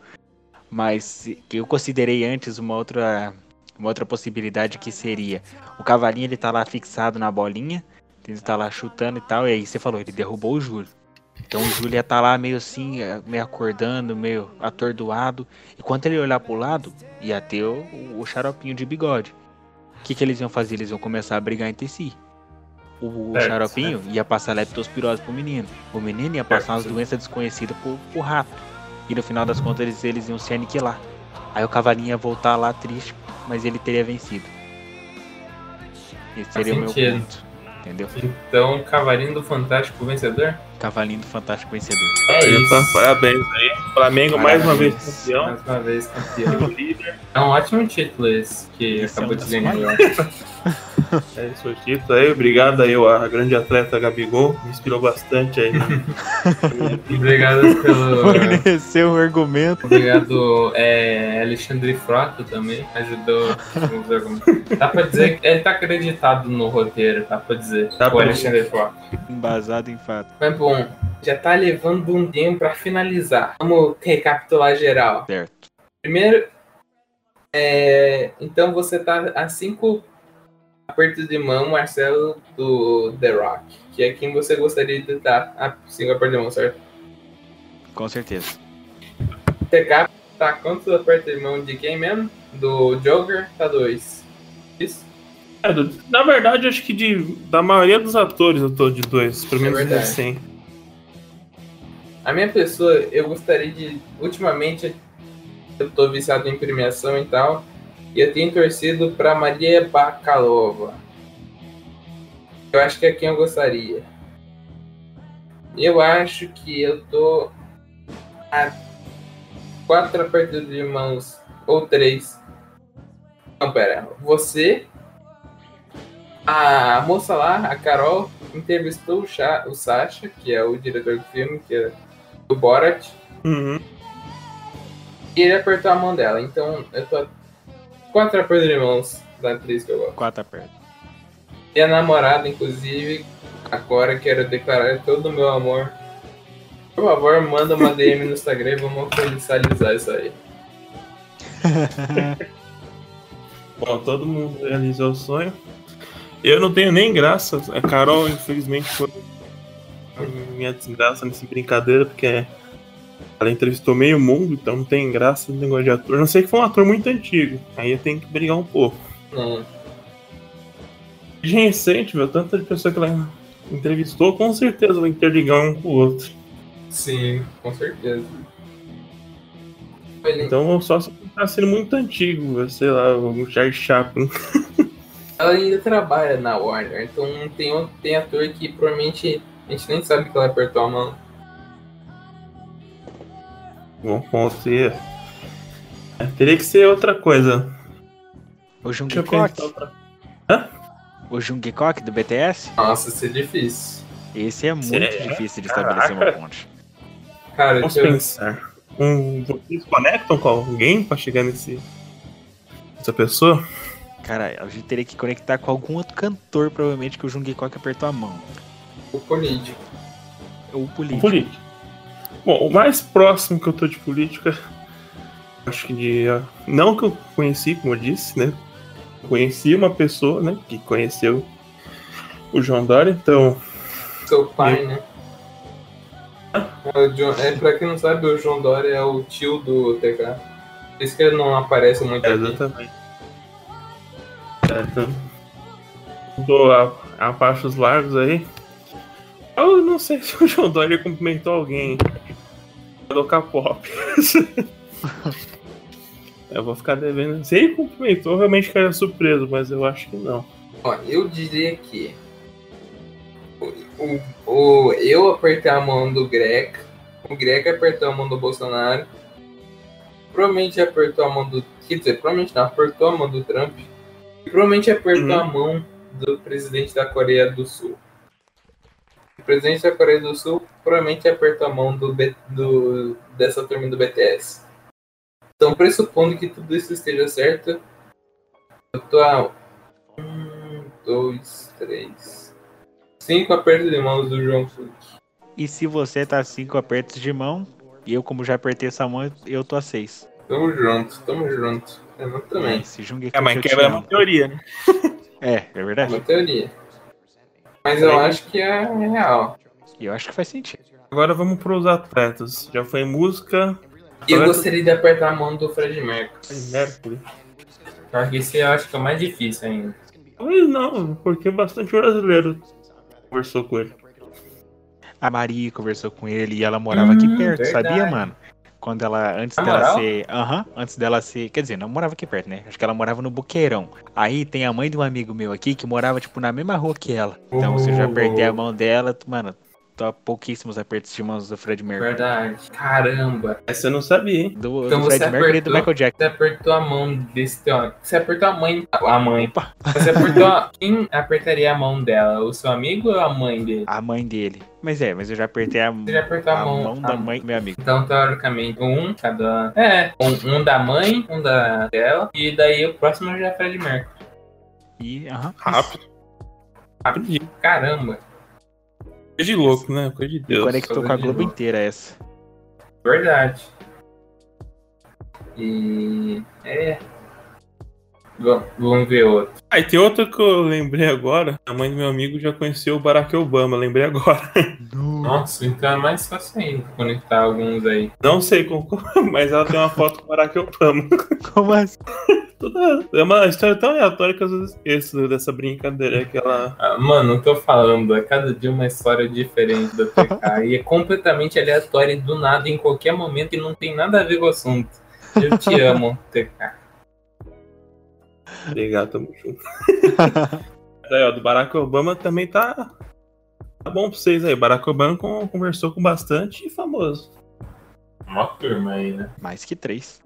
Speaker 3: Mas que eu considerei antes uma outra, uma outra possibilidade que seria o Cavalinho ele tá lá fixado na bolinha, ele tá lá chutando e tal, e aí você falou, ele derrubou o Júlio. Então o Júlio ia tá lá meio assim, eh, meio acordando, meio atordoado. E quando ele olhar pro lado, ia ter o, o xaropinho de bigode. O que, que eles iam fazer? Eles iam começar a brigar entre si. O, o xaropinho ia passar leptospirose pro menino. O menino ia passar umas doenças desconhecidas pro, pro rato. E no final das contas eles, eles iam se aniquilar. Aí o cavalinho ia voltar lá triste, mas ele teria vencido. Esse seria o meu ponto. Entendeu?
Speaker 1: Então, Cavalinho do Fantástico vencedor?
Speaker 3: Cavalinho do Fantástico Vencedor.
Speaker 1: É isso.
Speaker 2: parabéns aí. Flamengo mais uma vez
Speaker 3: Parabéns.
Speaker 2: campeão.
Speaker 1: Mais uma vez campeão. É um ótimo título esse que
Speaker 3: Esse é
Speaker 1: acabou
Speaker 3: um
Speaker 1: de ganhar.
Speaker 2: É isso, o título aí. Obrigado aí, a grande atleta Gabigol. Me inspirou bastante aí.
Speaker 1: Obrigado pelo.
Speaker 3: Forneceu um argumento.
Speaker 1: Obrigado, é, Alexandre Frota também, ajudou os argumentos. Dá pra dizer que ele tá acreditado no roteiro, dá pra dizer.
Speaker 2: Dá
Speaker 1: o
Speaker 2: pra
Speaker 1: Alexandre Frota.
Speaker 3: Embasado em fato.
Speaker 1: Mas bom, já tá levando um tempo pra finalizar. Vamos recapitular geral.
Speaker 3: Certo.
Speaker 1: Primeiro, é, então você tá a cinco apertos de mão, Marcelo, do The Rock. Que é quem você gostaria de dar a cinco apertos de mão, certo?
Speaker 3: Com certeza.
Speaker 1: TK tá quantos apertos de mão de quem mesmo? Do Joker tá dois. Isso?
Speaker 2: É, na verdade, acho que de, da maioria dos atores eu tô de dois, pelo
Speaker 1: É
Speaker 2: menos
Speaker 1: verdade.
Speaker 2: recém.
Speaker 1: A minha pessoa, eu gostaria de. Ultimamente, eu tô viciado em premiação e tal. E eu tenho torcido pra Maria Bakalova. Eu acho que é quem eu gostaria. Eu acho que eu tô a quatro apertos de mãos ou três. Não, pera. Você, a moça lá, a Carol, entrevistou o, Cha, o Sasha, que é o diretor do filme, que é do Borat,
Speaker 2: Uhum.
Speaker 1: e ele apertou a mão dela. Então eu tô quatro apertos de mãos da atriz que eu gosto.
Speaker 3: Quatro apertos.
Speaker 1: E a namorada, inclusive, agora quero declarar todo o meu amor. Por favor, manda uma DM no Instagram e vamos oficializar isso aí.
Speaker 2: Bom, todo mundo realizou o sonho. Eu não tenho nem graça. A Carol, infelizmente, foi minha desgraça nessa brincadeira, porque ela entrevistou meio mundo, então não tem graça no negócio de ator. A Não sei que foi um ator muito antigo. Aí eu tenho que brigar um pouco.
Speaker 1: Não.
Speaker 2: De recente, meu, tanta pessoa que ela entrevistou, com certeza vai interligar um com o outro.
Speaker 1: Sim, com certeza.
Speaker 2: Então só se tá sendo muito antigo, sei lá, o Charles Chaplin.
Speaker 1: Ela ainda trabalha na Warner, então tem, tem ator que provavelmente a gente nem sabe que ela apertou a mão.
Speaker 2: Bom ponto. E... É, teria que ser outra coisa.
Speaker 3: O Jungkook.
Speaker 2: outra
Speaker 3: O Jungkook do BTS?
Speaker 1: Nossa, isso é difícil.
Speaker 3: Esse é muito difícil de estabelecer uma
Speaker 2: Caraca.
Speaker 3: ponte.
Speaker 1: Cara,
Speaker 2: Vamos
Speaker 1: deixa eu-
Speaker 2: pensar. Um, vocês conectam com alguém pra chegar nesse. Essa pessoa?
Speaker 3: Cara, a gente teria que conectar com algum outro cantor, provavelmente, que o Jungkook apertou a mão.
Speaker 1: o político.
Speaker 2: Um
Speaker 3: político.
Speaker 2: político. Bom, o mais próximo que eu tô de política. Acho que de. Não que eu conheci, como eu disse, né? Conheci uma pessoa, né? Que conheceu o João Dória, então.
Speaker 1: Seu pai, né? É, John- é, pra quem não sabe, o João Dória é o tio do TK. Por isso que ele não aparece muito
Speaker 2: É,
Speaker 1: aqui.
Speaker 2: exatamente. É, então, Dou a, a passos largos aí. Eu não sei se o João Dória cumprimentou alguém do K-pop. eu vou ficar devendo. Se ele cumprimentou, realmente ficaria surpreso, mas eu acho que não.
Speaker 1: Ó, eu diria que o, o, o- eu apertei a mão do Greg, o Greg apertou a mão do Bolsonaro, provavelmente apertou a mão do. Quer dizer, provavelmente não, apertou a mão do Trump, e provavelmente apertou
Speaker 2: Uhum.
Speaker 1: a mão do presidente da Coreia do Sul. O presidente da Coreia do Sul provavelmente apertou a mão do, do dessa turma do BTS. Então, pressupondo que tudo isso esteja certo, eu tô a um, dois, três. Cinco apertos de mãos do João Cook.
Speaker 3: E se você tá cinco apertos de mão, e eu, como já apertei essa mão, eu tô a seis.
Speaker 1: Tamo junto, tamo junto. É uma também.
Speaker 3: Esse Jungkook
Speaker 2: É, mas
Speaker 3: eu te
Speaker 2: quebra uma
Speaker 3: amo.
Speaker 2: teoria, né?
Speaker 3: É, é
Speaker 1: É
Speaker 3: verdade.
Speaker 1: uma teoria. Mas eu acho que é real.
Speaker 3: E eu acho que faz sentido.
Speaker 2: Agora vamos pros atletas. Já foi música.
Speaker 1: Eu
Speaker 2: Atleta-
Speaker 1: gostaria de apertar a mão do Fred Mercury.
Speaker 2: Mercury.
Speaker 1: Só que esse eu acho que é o mais difícil ainda.
Speaker 2: Mas não, porque bastante brasileiro conversou com ele.
Speaker 3: A Maria conversou com ele e ela morava aqui
Speaker 1: Hum,
Speaker 3: perto,
Speaker 1: verdade.
Speaker 3: sabia, mano? Quando ela, antes
Speaker 1: Na
Speaker 3: dela
Speaker 1: moral?
Speaker 3: ser, aham, antes dela ser, quer dizer, não morava aqui perto, né? Acho que ela morava no Buqueirão. Aí tem a mãe de um amigo meu aqui que morava, tipo, na mesma rua que ela. Então, se eu já apertei a mão dela, tu- mano, tô a pouquíssimos apertos de mãos do Fred Mercury.
Speaker 1: Verdade. Caramba.
Speaker 2: Essa eu não sabia, hein?
Speaker 3: Do,
Speaker 1: Então
Speaker 3: do
Speaker 1: você
Speaker 3: Fred Mercury e do
Speaker 1: apertou?
Speaker 3: Michael Jackson.
Speaker 1: Você apertou a mão desse teu. Você apertou a mãe. A mãe.
Speaker 3: Opa.
Speaker 1: Você apertou. a- Quem apertaria a mão dela? O seu amigo ou a mãe dele?
Speaker 3: A mãe dele. Mas é, mas eu já apertei a,
Speaker 1: Você já apertou a,
Speaker 3: a
Speaker 1: mão,
Speaker 3: mão da
Speaker 1: a-
Speaker 3: mãe do meu amigo.
Speaker 1: Então, teoricamente, um cada. É, um, um da mãe, um da dela, e daí o próximo já é Fred Mercury.
Speaker 3: E, aham.
Speaker 2: Rápido. Rapidinho.
Speaker 1: Caramba,
Speaker 2: Coisa de louco, né? Coisa de Deus.
Speaker 3: Conectou com a Globo inteira essa.
Speaker 1: verdade. E. É. Vamos, ver outro.
Speaker 2: Ah, e tem outro que eu lembrei agora. A mãe do meu amigo já conheceu o Barack Obama, lembrei agora.
Speaker 1: Nossa, então é mais fácil ainda conectar alguns aí.
Speaker 2: Não sei como, mas ela tem uma foto com o Barack Obama.
Speaker 3: Como assim?
Speaker 2: É uma história tão aleatória que às vezes esqueço dessa brincadeira que ela.
Speaker 1: Ah, Mano, eu tô falando, é cada dia uma história diferente da TK. e é completamente aleatória e do nada em qualquer momento e não tem nada a ver com o assunto. Eu te amo, TK.
Speaker 2: Obrigado, tamo junto. Aí, ó, do Barack Obama também tá. Tá bom pra vocês aí. Barack Obama con- conversou com bastante famoso.
Speaker 1: Uma turma aí, né?
Speaker 3: Mais que três.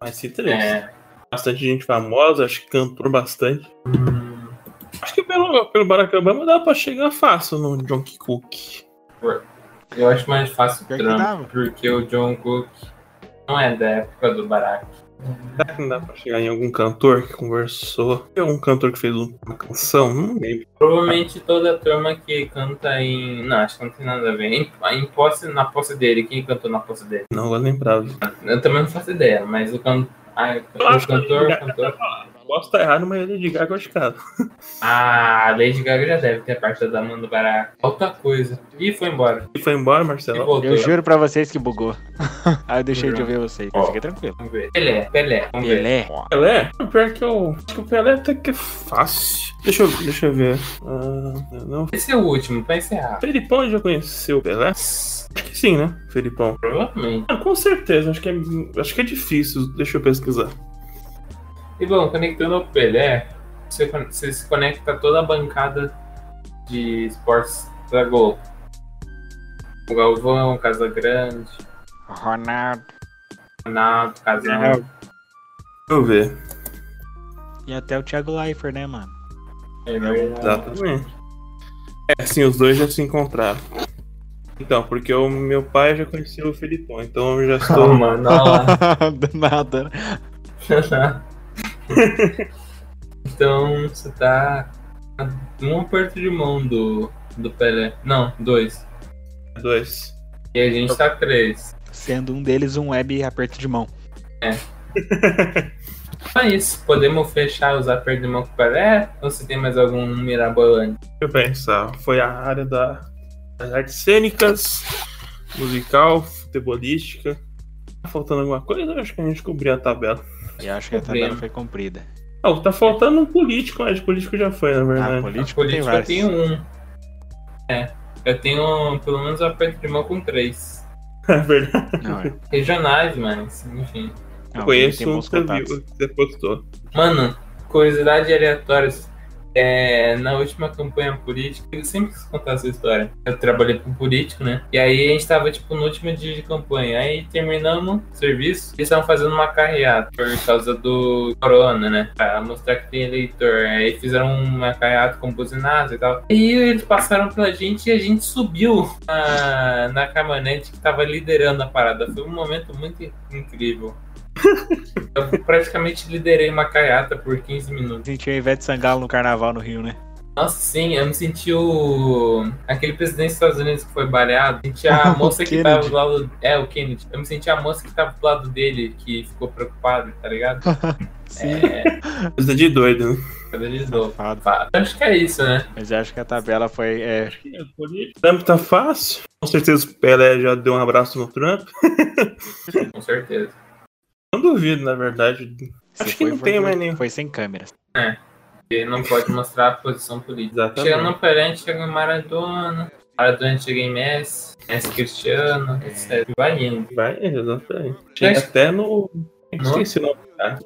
Speaker 2: Mas se três.
Speaker 1: É.
Speaker 2: Bastante gente famosa, acho que cantou bastante.
Speaker 1: Hum,
Speaker 2: Acho que pelo, pelo Barack Obama dá pra chegar fácil no John Cook.
Speaker 1: eu acho mais fácil o
Speaker 3: que
Speaker 1: Trump, porque o John Cook não é da época do Barack.
Speaker 2: Será que não dá pra chegar em algum cantor que conversou? Tem algum cantor que fez uma canção? Não lembro.
Speaker 1: Provavelmente toda a turma que canta em. Não, acho que não tem nada a ver. Em, em posse, na posse dele, quem cantou na posse dele?
Speaker 2: Não vou lembrar.
Speaker 1: Eu também não faço ideia, mas o, can... ah,
Speaker 2: Eu
Speaker 1: o cantor,
Speaker 2: já-
Speaker 1: cantor.
Speaker 2: Posso estar errado, mas Lady Gaga eu acho que.
Speaker 1: Ah, a Lady Gaga já deve ter parte da mão do Barack. Outra coisa. Ih, foi embora.
Speaker 2: E foi embora,
Speaker 1: E
Speaker 2: Marcelo?
Speaker 1: voltou.
Speaker 3: Eu juro pra vocês que bugou. Aí eu deixei de ouvir vocês. Fiquei tranquilo.
Speaker 1: Vamos ver. Pelé, Pelé. Vamos ver.
Speaker 3: Pelé.
Speaker 2: Pelé? Pior que eu. Acho que o Pelé até que é fácil. Deixa eu, deixa eu ver. Ah, não.
Speaker 1: Esse é o último, pra encerrar.
Speaker 2: Felipão já conheceu o Pelé? Acho que sim, né? Felipão.
Speaker 1: Provavelmente.
Speaker 2: Ah, com certeza, acho que, é, acho que é difícil. Deixa eu pesquisar.
Speaker 1: E bom, conectando ao Pelé, você, você se conecta a toda a bancada de esportes da Globo. O Galvão, o Casagrande,
Speaker 3: Ronaldo.
Speaker 1: Ronaldo, Casão.
Speaker 2: Deixa eu ver.
Speaker 3: E até o Thiago Leifert, né, mano?
Speaker 1: É verdade.
Speaker 2: Exatamente. É, sim, os dois já se encontraram. Então, porque o meu pai já conhecia o Felipão, então eu já estou.
Speaker 1: Não, mano, lá.
Speaker 3: Do nada.
Speaker 1: então você tá um aperto de mão do, do Pelé. Não, dois.
Speaker 2: Dois.
Speaker 1: E a gente tá três.
Speaker 3: Sendo um deles um web aperto de mão.
Speaker 1: Então é isso. Podemos fechar os apertos de mão com o Pelé? Ou você tem mais algum mirabolante?
Speaker 2: Deixa eu pensar. Foi a área da, das artes cênicas, musical, futebolística. Tá faltando alguma coisa? Eu acho que a gente cobriu a tabela.
Speaker 3: E acho que a tabela foi cumprida.
Speaker 2: Ah, tá faltando um político, mas político já foi, na
Speaker 3: Ah,
Speaker 2: verdade.
Speaker 1: A
Speaker 3: político tem
Speaker 1: política eu tenho um. É. Eu tenho pelo menos um aperto de mão com três.
Speaker 2: É verdade.
Speaker 3: Não, é.
Speaker 1: Regionais, mas enfim.
Speaker 3: Não,
Speaker 2: Conheço
Speaker 3: tem
Speaker 2: um
Speaker 3: bons
Speaker 2: que você postou.
Speaker 1: Mano, curiosidade aleatória. É, na última campanha política, eu sempre quis contar essa história. Eu trabalhei com político, né? E aí a gente tava, tipo, no último dia de campanha. Aí terminamos o serviço, eles estavam fazendo uma carreata por causa do corona, né? Pra mostrar que tem eleitor. Aí fizeram uma carreata com buzinazo e tal. E eles passaram pela gente e a gente subiu na, na caminhonete que tava liderando a parada. Foi um momento muito incrível. Eu praticamente liderei uma carreata por 15 minutos.
Speaker 3: Sentiu a Ivete Sangalo no carnaval no Rio, né?
Speaker 1: Nossa, sim, eu me senti o. aquele presidente dos Estados Unidos que foi baleado. Senti a moça que tava do lado. É, o Kennedy. Eu me senti a moça que tava do lado dele, que ficou preocupada, tá ligado?
Speaker 3: Sim.
Speaker 1: É,
Speaker 2: Coisa de doido, né?
Speaker 1: cadê de?
Speaker 3: Safado.
Speaker 1: Acho que é isso, né?
Speaker 3: Mas eu acho que a tabela foi. É,
Speaker 2: O Trump tá fácil. Com certeza o Pelé já deu um abraço no Trump.
Speaker 1: Com certeza.
Speaker 2: Não duvido, na verdade.
Speaker 3: se
Speaker 2: Acho que
Speaker 3: foi,
Speaker 2: não
Speaker 3: foi,
Speaker 2: tem mais nenhum.
Speaker 3: Foi sem câmeras.
Speaker 1: Porque não pode mostrar a posição política.
Speaker 2: Exatamente.
Speaker 1: Chega no Pelé, chega em Maradona. Maradona chega em Messi. Messi Cristiano, etc. Vai indo.
Speaker 2: Vai, exatamente. Chega
Speaker 1: Mas-
Speaker 2: até no.
Speaker 1: No?
Speaker 2: Esqueci o nome.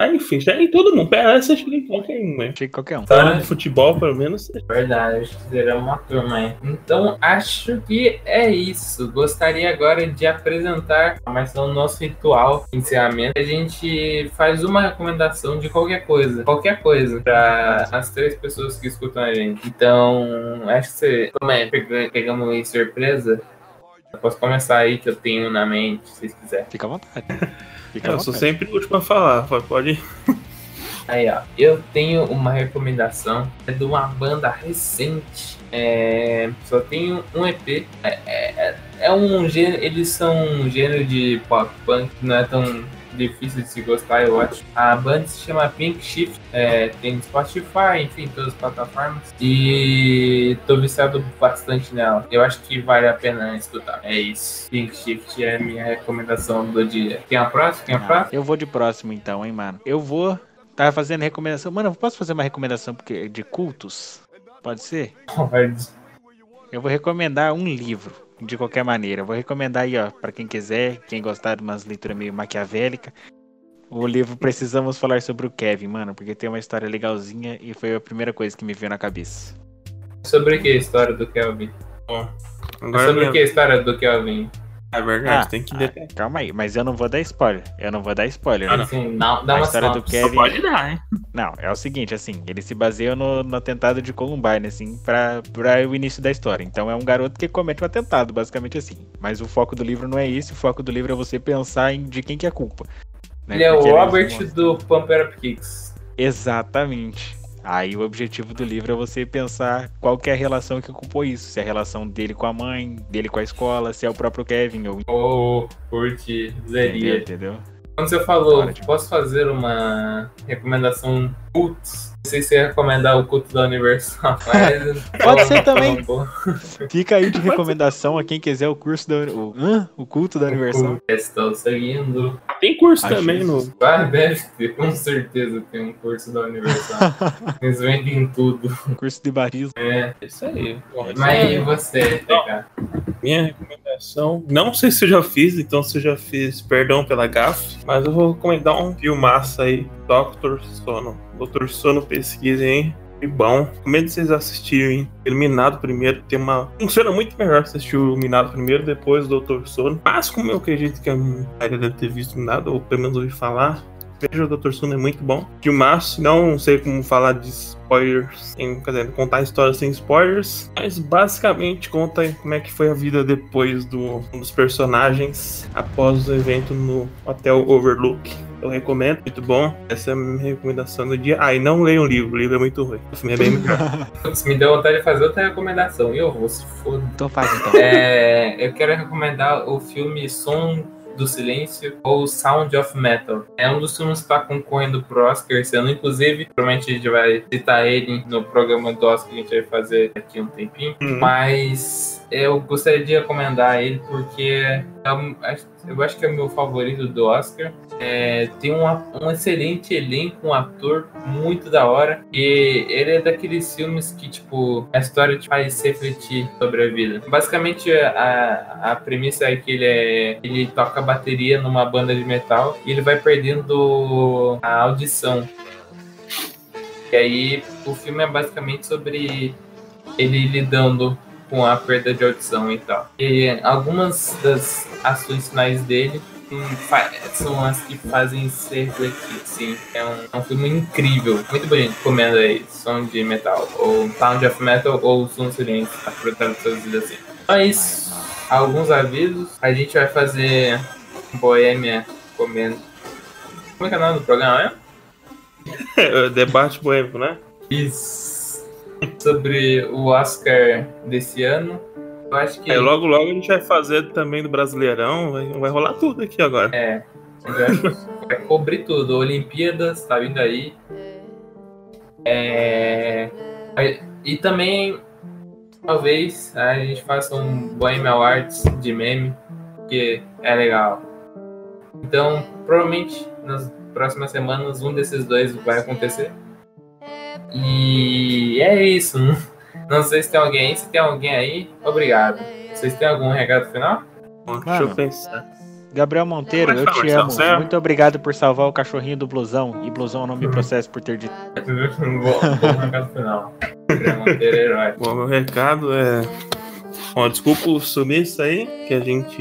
Speaker 2: Ah, enfim, chega em todo mundo. Pelé você chega em qualquer um, né?
Speaker 3: Achei que qualquer um.
Speaker 2: História do futebol, pelo menos.
Speaker 1: Verdade, acho que será uma turma aí. Então, acho que é isso. Gostaria agora de apresentar, mas é o nosso ritual de encerramento. A gente faz uma recomendação de qualquer coisa, qualquer coisa, para as três pessoas que escutam a gente. Então, acho que você, como é, pega- pegamos em surpresa, eu posso começar aí que eu tenho na mente, se vocês quiserem.
Speaker 3: Fica à vontade. Fica
Speaker 2: Eu sou sempre o último a falar. Pode- Pode ir.
Speaker 1: Aí, ó, eu tenho uma recomendação, é de uma banda recente. É, só tenho um EP. É, é, é um gênero, eles são um gênero de pop punk, não é tão difícil de se gostar, eu acho. A banda se chama Pink Shift, é, tem no Spotify, enfim, todas as plataformas. E tô viciado bastante nela. Eu acho que vale a pena escutar. É isso. Pink Shift é a minha recomendação do dia. Tem a próxima? Tem a
Speaker 3: Ah,
Speaker 1: próxima?
Speaker 3: eu vou de próximo então, hein, mano. Eu vou. Tava fazendo recomendação. Mano, eu posso fazer uma recomendação porque- de cultos? Pode ser?
Speaker 1: Pode.
Speaker 3: Eu vou recomendar um livro, de qualquer maneira. Eu vou recomendar aí, ó, pra quem quiser, quem gostar de umas leituras meio maquiavélica. O livro Precisamos Falar sobre o Kevin, mano, porque tem uma história legalzinha e foi a primeira coisa que me veio na cabeça.
Speaker 1: Sobre que a história do Kelvin?
Speaker 2: Agora
Speaker 1: Sobre
Speaker 2: minha...
Speaker 1: o que a história do Kelvin?
Speaker 2: É verdade,
Speaker 3: Ah,
Speaker 2: tem que
Speaker 3: ah, calma aí, mas eu não vou dar spoiler. Eu não vou dar spoiler, né?
Speaker 2: Ah, não.
Speaker 1: Assim, dá, dá
Speaker 3: A
Speaker 1: uma
Speaker 3: história do. Kevin.
Speaker 2: Pode dar, hein?
Speaker 3: Não, é o seguinte, assim, ele se baseia no, no atentado de Columbine, assim, pra, pra o início da história. Então é um garoto que comete um atentado, basicamente assim. Mas o foco do livro não é esse, o foco do livro é você pensar em de quem que é a culpa. né?
Speaker 1: Ele é o
Speaker 3: Porque
Speaker 1: Robert
Speaker 3: mostra-
Speaker 1: do Pump It Up Kicks.
Speaker 3: Exatamente. Aí o objetivo do livro é você pensar qual que é a relação que ocupou isso. Se é a relação dele com a mãe, dele com a escola, se é o próprio Kevin, ou
Speaker 1: Oh,
Speaker 3: entendeu?
Speaker 1: leria.
Speaker 3: entendeu?
Speaker 1: Quando você falou,
Speaker 3: de-
Speaker 1: posso fazer uma recomendação cults? Não sei se ia recomendar o culto da Universal. mas-
Speaker 3: Pode ser também.
Speaker 1: Bom,
Speaker 3: Fica aí de recomendação a quem quiser o curso da o, hã? o culto da Universal.
Speaker 1: Estou seguindo.
Speaker 2: Tem curso
Speaker 3: Acho
Speaker 2: também
Speaker 3: isso.
Speaker 2: no.
Speaker 1: Vai, deve ter, com certeza tem um curso da Universal. Eles vendem tudo.
Speaker 3: curso de batismo.
Speaker 1: É.
Speaker 2: Isso aí.
Speaker 1: Mas
Speaker 2: aí.
Speaker 1: e você, TK?
Speaker 2: Minha recomendação. Não sei se eu já fiz, então se eu já fiz, perdão pela gafe. Mas eu vou recomendar um filmaço aí, Doctor Sono. Doutor Sono, pesquisem, hein? Que bom. Recomendo vocês assistirem Iluminado primeiro. Tem uma. Funciona muito melhor assistir o Iluminado primeiro, depois o Doutor Sono. Mas como eu acredito que a maioria deve ter visto Iluminado, ou pelo menos ouvi falar, Veja o Dr. Suno é muito bom. Filmaço, não sei como falar de spoilers, sem, quer dizer, contar a história sem spoilers, mas basicamente conta como é que foi a vida depois do, um dos personagens após o evento no Hotel Overlook. Eu recomendo, muito bom. Essa é a minha recomendação do dia. Ah, e não leiam o livro, o livro é muito ruim. O filme é bem melhor.
Speaker 1: Putz, me deu vontade de fazer outra recomendação. E eu vou, se foda.
Speaker 3: Então faz então.
Speaker 1: É, eu quero recomendar o filme Som do Silêncio ou Sound of Metal. É um dos filmes que está concorrendo pro Oscar esse ano, inclusive, provavelmente a gente vai citar ele no programa do Oscar que a gente vai fazer daqui um tempinho,
Speaker 2: Uhum.
Speaker 1: mas eu gostaria de recomendar ele porque é um- eu acho que é o meu favorito do Oscar. É, tem um, um excelente elenco, um ator muito da hora. E ele é daqueles filmes que, tipo, a história te faz refletir sobre a vida. Basicamente, a, a premissa é que ele, é, ele toca bateria numa banda de metal e ele vai perdendo a audição. E aí, o filme é basicamente sobre ele lidando com a perda de audição e tal. E algumas das ações finais dele hum, são as que fazem se refletir, sim. É um, é um filme incrível, muito bonito. Recomendo aí, Som de Metal, ou Sound of Metal, ou Som Silêncio, tá por traduzido assim. Então é isso. Alguns avisos. A gente vai fazer Boêmia comendo. Como é que é o nome do programa, né?
Speaker 2: Debate boêmico, né?
Speaker 1: Isso. Sobre o Oscar desse ano. Eu acho que.
Speaker 2: Aí logo, logo a gente vai fazer também do Brasileirão, vai, vai rolar tudo aqui agora.
Speaker 1: É. Vai cobrir tudo. Olimpíadas, tá vindo aí. É. E também, talvez, a gente faça um Bohemian Awards de meme, que é legal. Então, provavelmente, nas próximas semanas, um desses dois vai acontecer. E é isso. Não, não sei se tem alguém aí. Se tem alguém aí, obrigado. Vocês têm algum recado final?
Speaker 2: Bom, Deixa eu
Speaker 3: Mano.
Speaker 2: pensar.
Speaker 3: Gabriel Monteiro, eu te amo.
Speaker 2: certo?
Speaker 3: Muito obrigado por salvar o cachorrinho do blusão. E blusão não me processa por ter dito.
Speaker 1: bom, bom recado final. Gabriel Monteiro é herói.
Speaker 2: Bom, meu recado é. Bom, desculpa o sumiço aí, que a gente.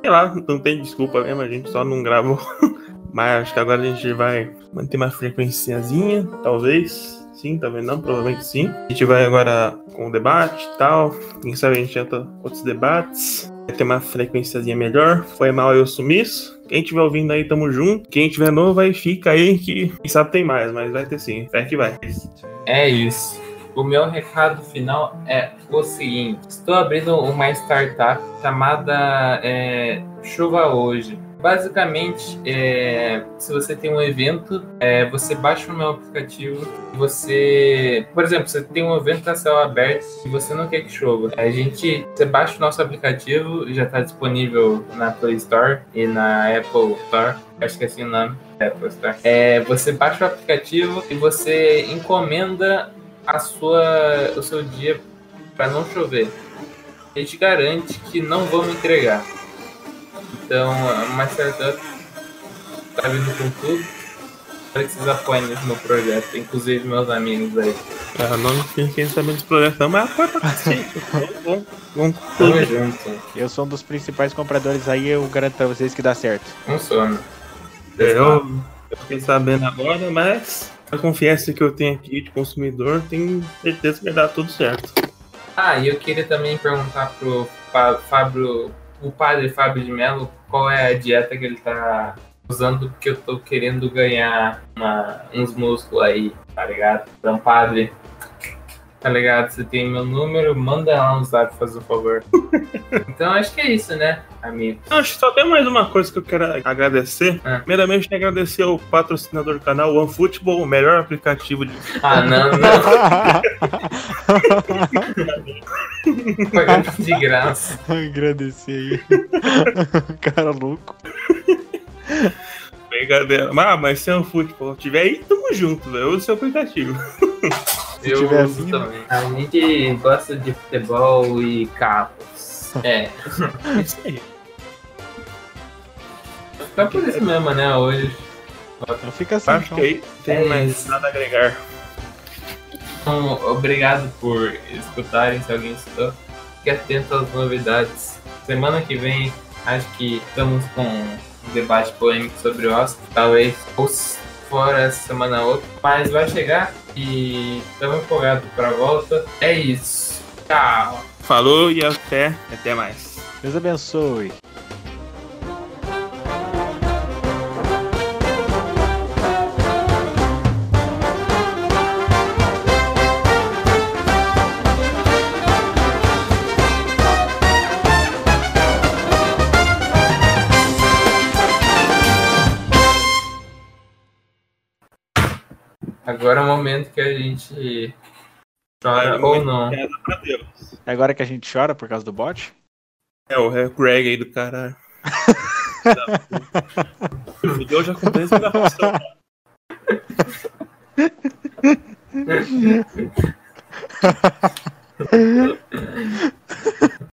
Speaker 2: Sei lá, não tem desculpa mesmo, a gente só não gravou. Mas acho que agora a gente vai manter uma frequenciazinha, talvez. Sim, talvez não, provavelmente sim. A gente vai agora com o debate e tal. Quem sabe a gente entra outros debates. Vai ter uma frequenciazinha melhor. Foi mal eu sumiço. Quem estiver ouvindo aí, tamo junto. Quem tiver novo aí, fica aí que quem sabe tem mais, mas vai ter sim. Fé que vai.
Speaker 1: É isso. O meu recado final é o seguinte: estou abrindo uma startup chamada é, Chuva Hoje. Basicamente, é, se você tem um evento, é, você baixa o meu aplicativo e você, por exemplo, você tem um evento a céu aberto e você não quer que chova. A gente, você baixa o nosso aplicativo, já está disponível na Play Store e na Apple Store. Acho que é assim o nome. Apple Store. É, você baixa o aplicativo e você encomenda a sua, o seu dia para não chover. A gente garante que não vamos entregar. Então, é uma startup tá vindo com tudo. Espero que vocês apoiem nesse meu projeto, inclusive meus amigos aí.
Speaker 2: Ah, não fiquei sabendo desse projeto, não, mas apoia pra cacete. Vamos, vamos, vamos.
Speaker 1: junto.
Speaker 3: Eu sou um dos principais compradores aí, eu garanto pra vocês que dá certo.
Speaker 1: Um sono.
Speaker 2: É, Eu, eu fiquei sabendo agora, mas a confiança que eu tenho aqui de consumidor, tenho certeza que vai dar tudo certo.
Speaker 1: Ah, e eu queria também perguntar pro Fá- Fábio, o padre Fábio de Mello, qual é a dieta que ele tá usando, porque eu tô querendo ganhar uma- uns músculos aí, tá ligado? Então, padre, tá ligado? Você tem meu número, manda lá no zap, faz um favor. então, acho que é isso, né, amigo?
Speaker 2: Acho que só tem mais uma coisa que eu quero agradecer.
Speaker 1: Ah.
Speaker 2: Primeiramente, agradecer ao patrocinador do canal, o OneFootball, o melhor aplicativo de.
Speaker 1: Ah, não, não, pagando de graça.
Speaker 3: Agradecer aí. Cara louco.
Speaker 2: Brincadeira. Ah, mas se é o futebol tiver aí, tamo junto, velho. Usa o seu aplicativo.
Speaker 3: Se
Speaker 1: eu
Speaker 3: tiver vindo.
Speaker 1: também. A gente gosta de futebol e carros. É,
Speaker 2: É isso aí.
Speaker 1: Tá por isso mesmo, né, hoje.
Speaker 3: Não fica assim,
Speaker 2: Acho que aí tem
Speaker 1: É
Speaker 2: mais
Speaker 1: isso.
Speaker 2: nada a agregar.
Speaker 1: Então, obrigado por escutarem, se alguém escutou. Fique atento às novidades. Semana que vem, acho que estamos com debate polêmico sobre o Oscar. Talvez fosse fora essa semana ou outra, mas vai chegar e estamos empolgados para a volta. É isso. Tchau.
Speaker 2: Falou e até, até mais.
Speaker 3: Deus abençoe.
Speaker 1: Agora é o momento que a gente chora
Speaker 2: É,
Speaker 1: ou não.
Speaker 3: É agora que a gente chora por causa do bot?
Speaker 2: É o Greg aí do caralho. Fudeu já com 10 gravações.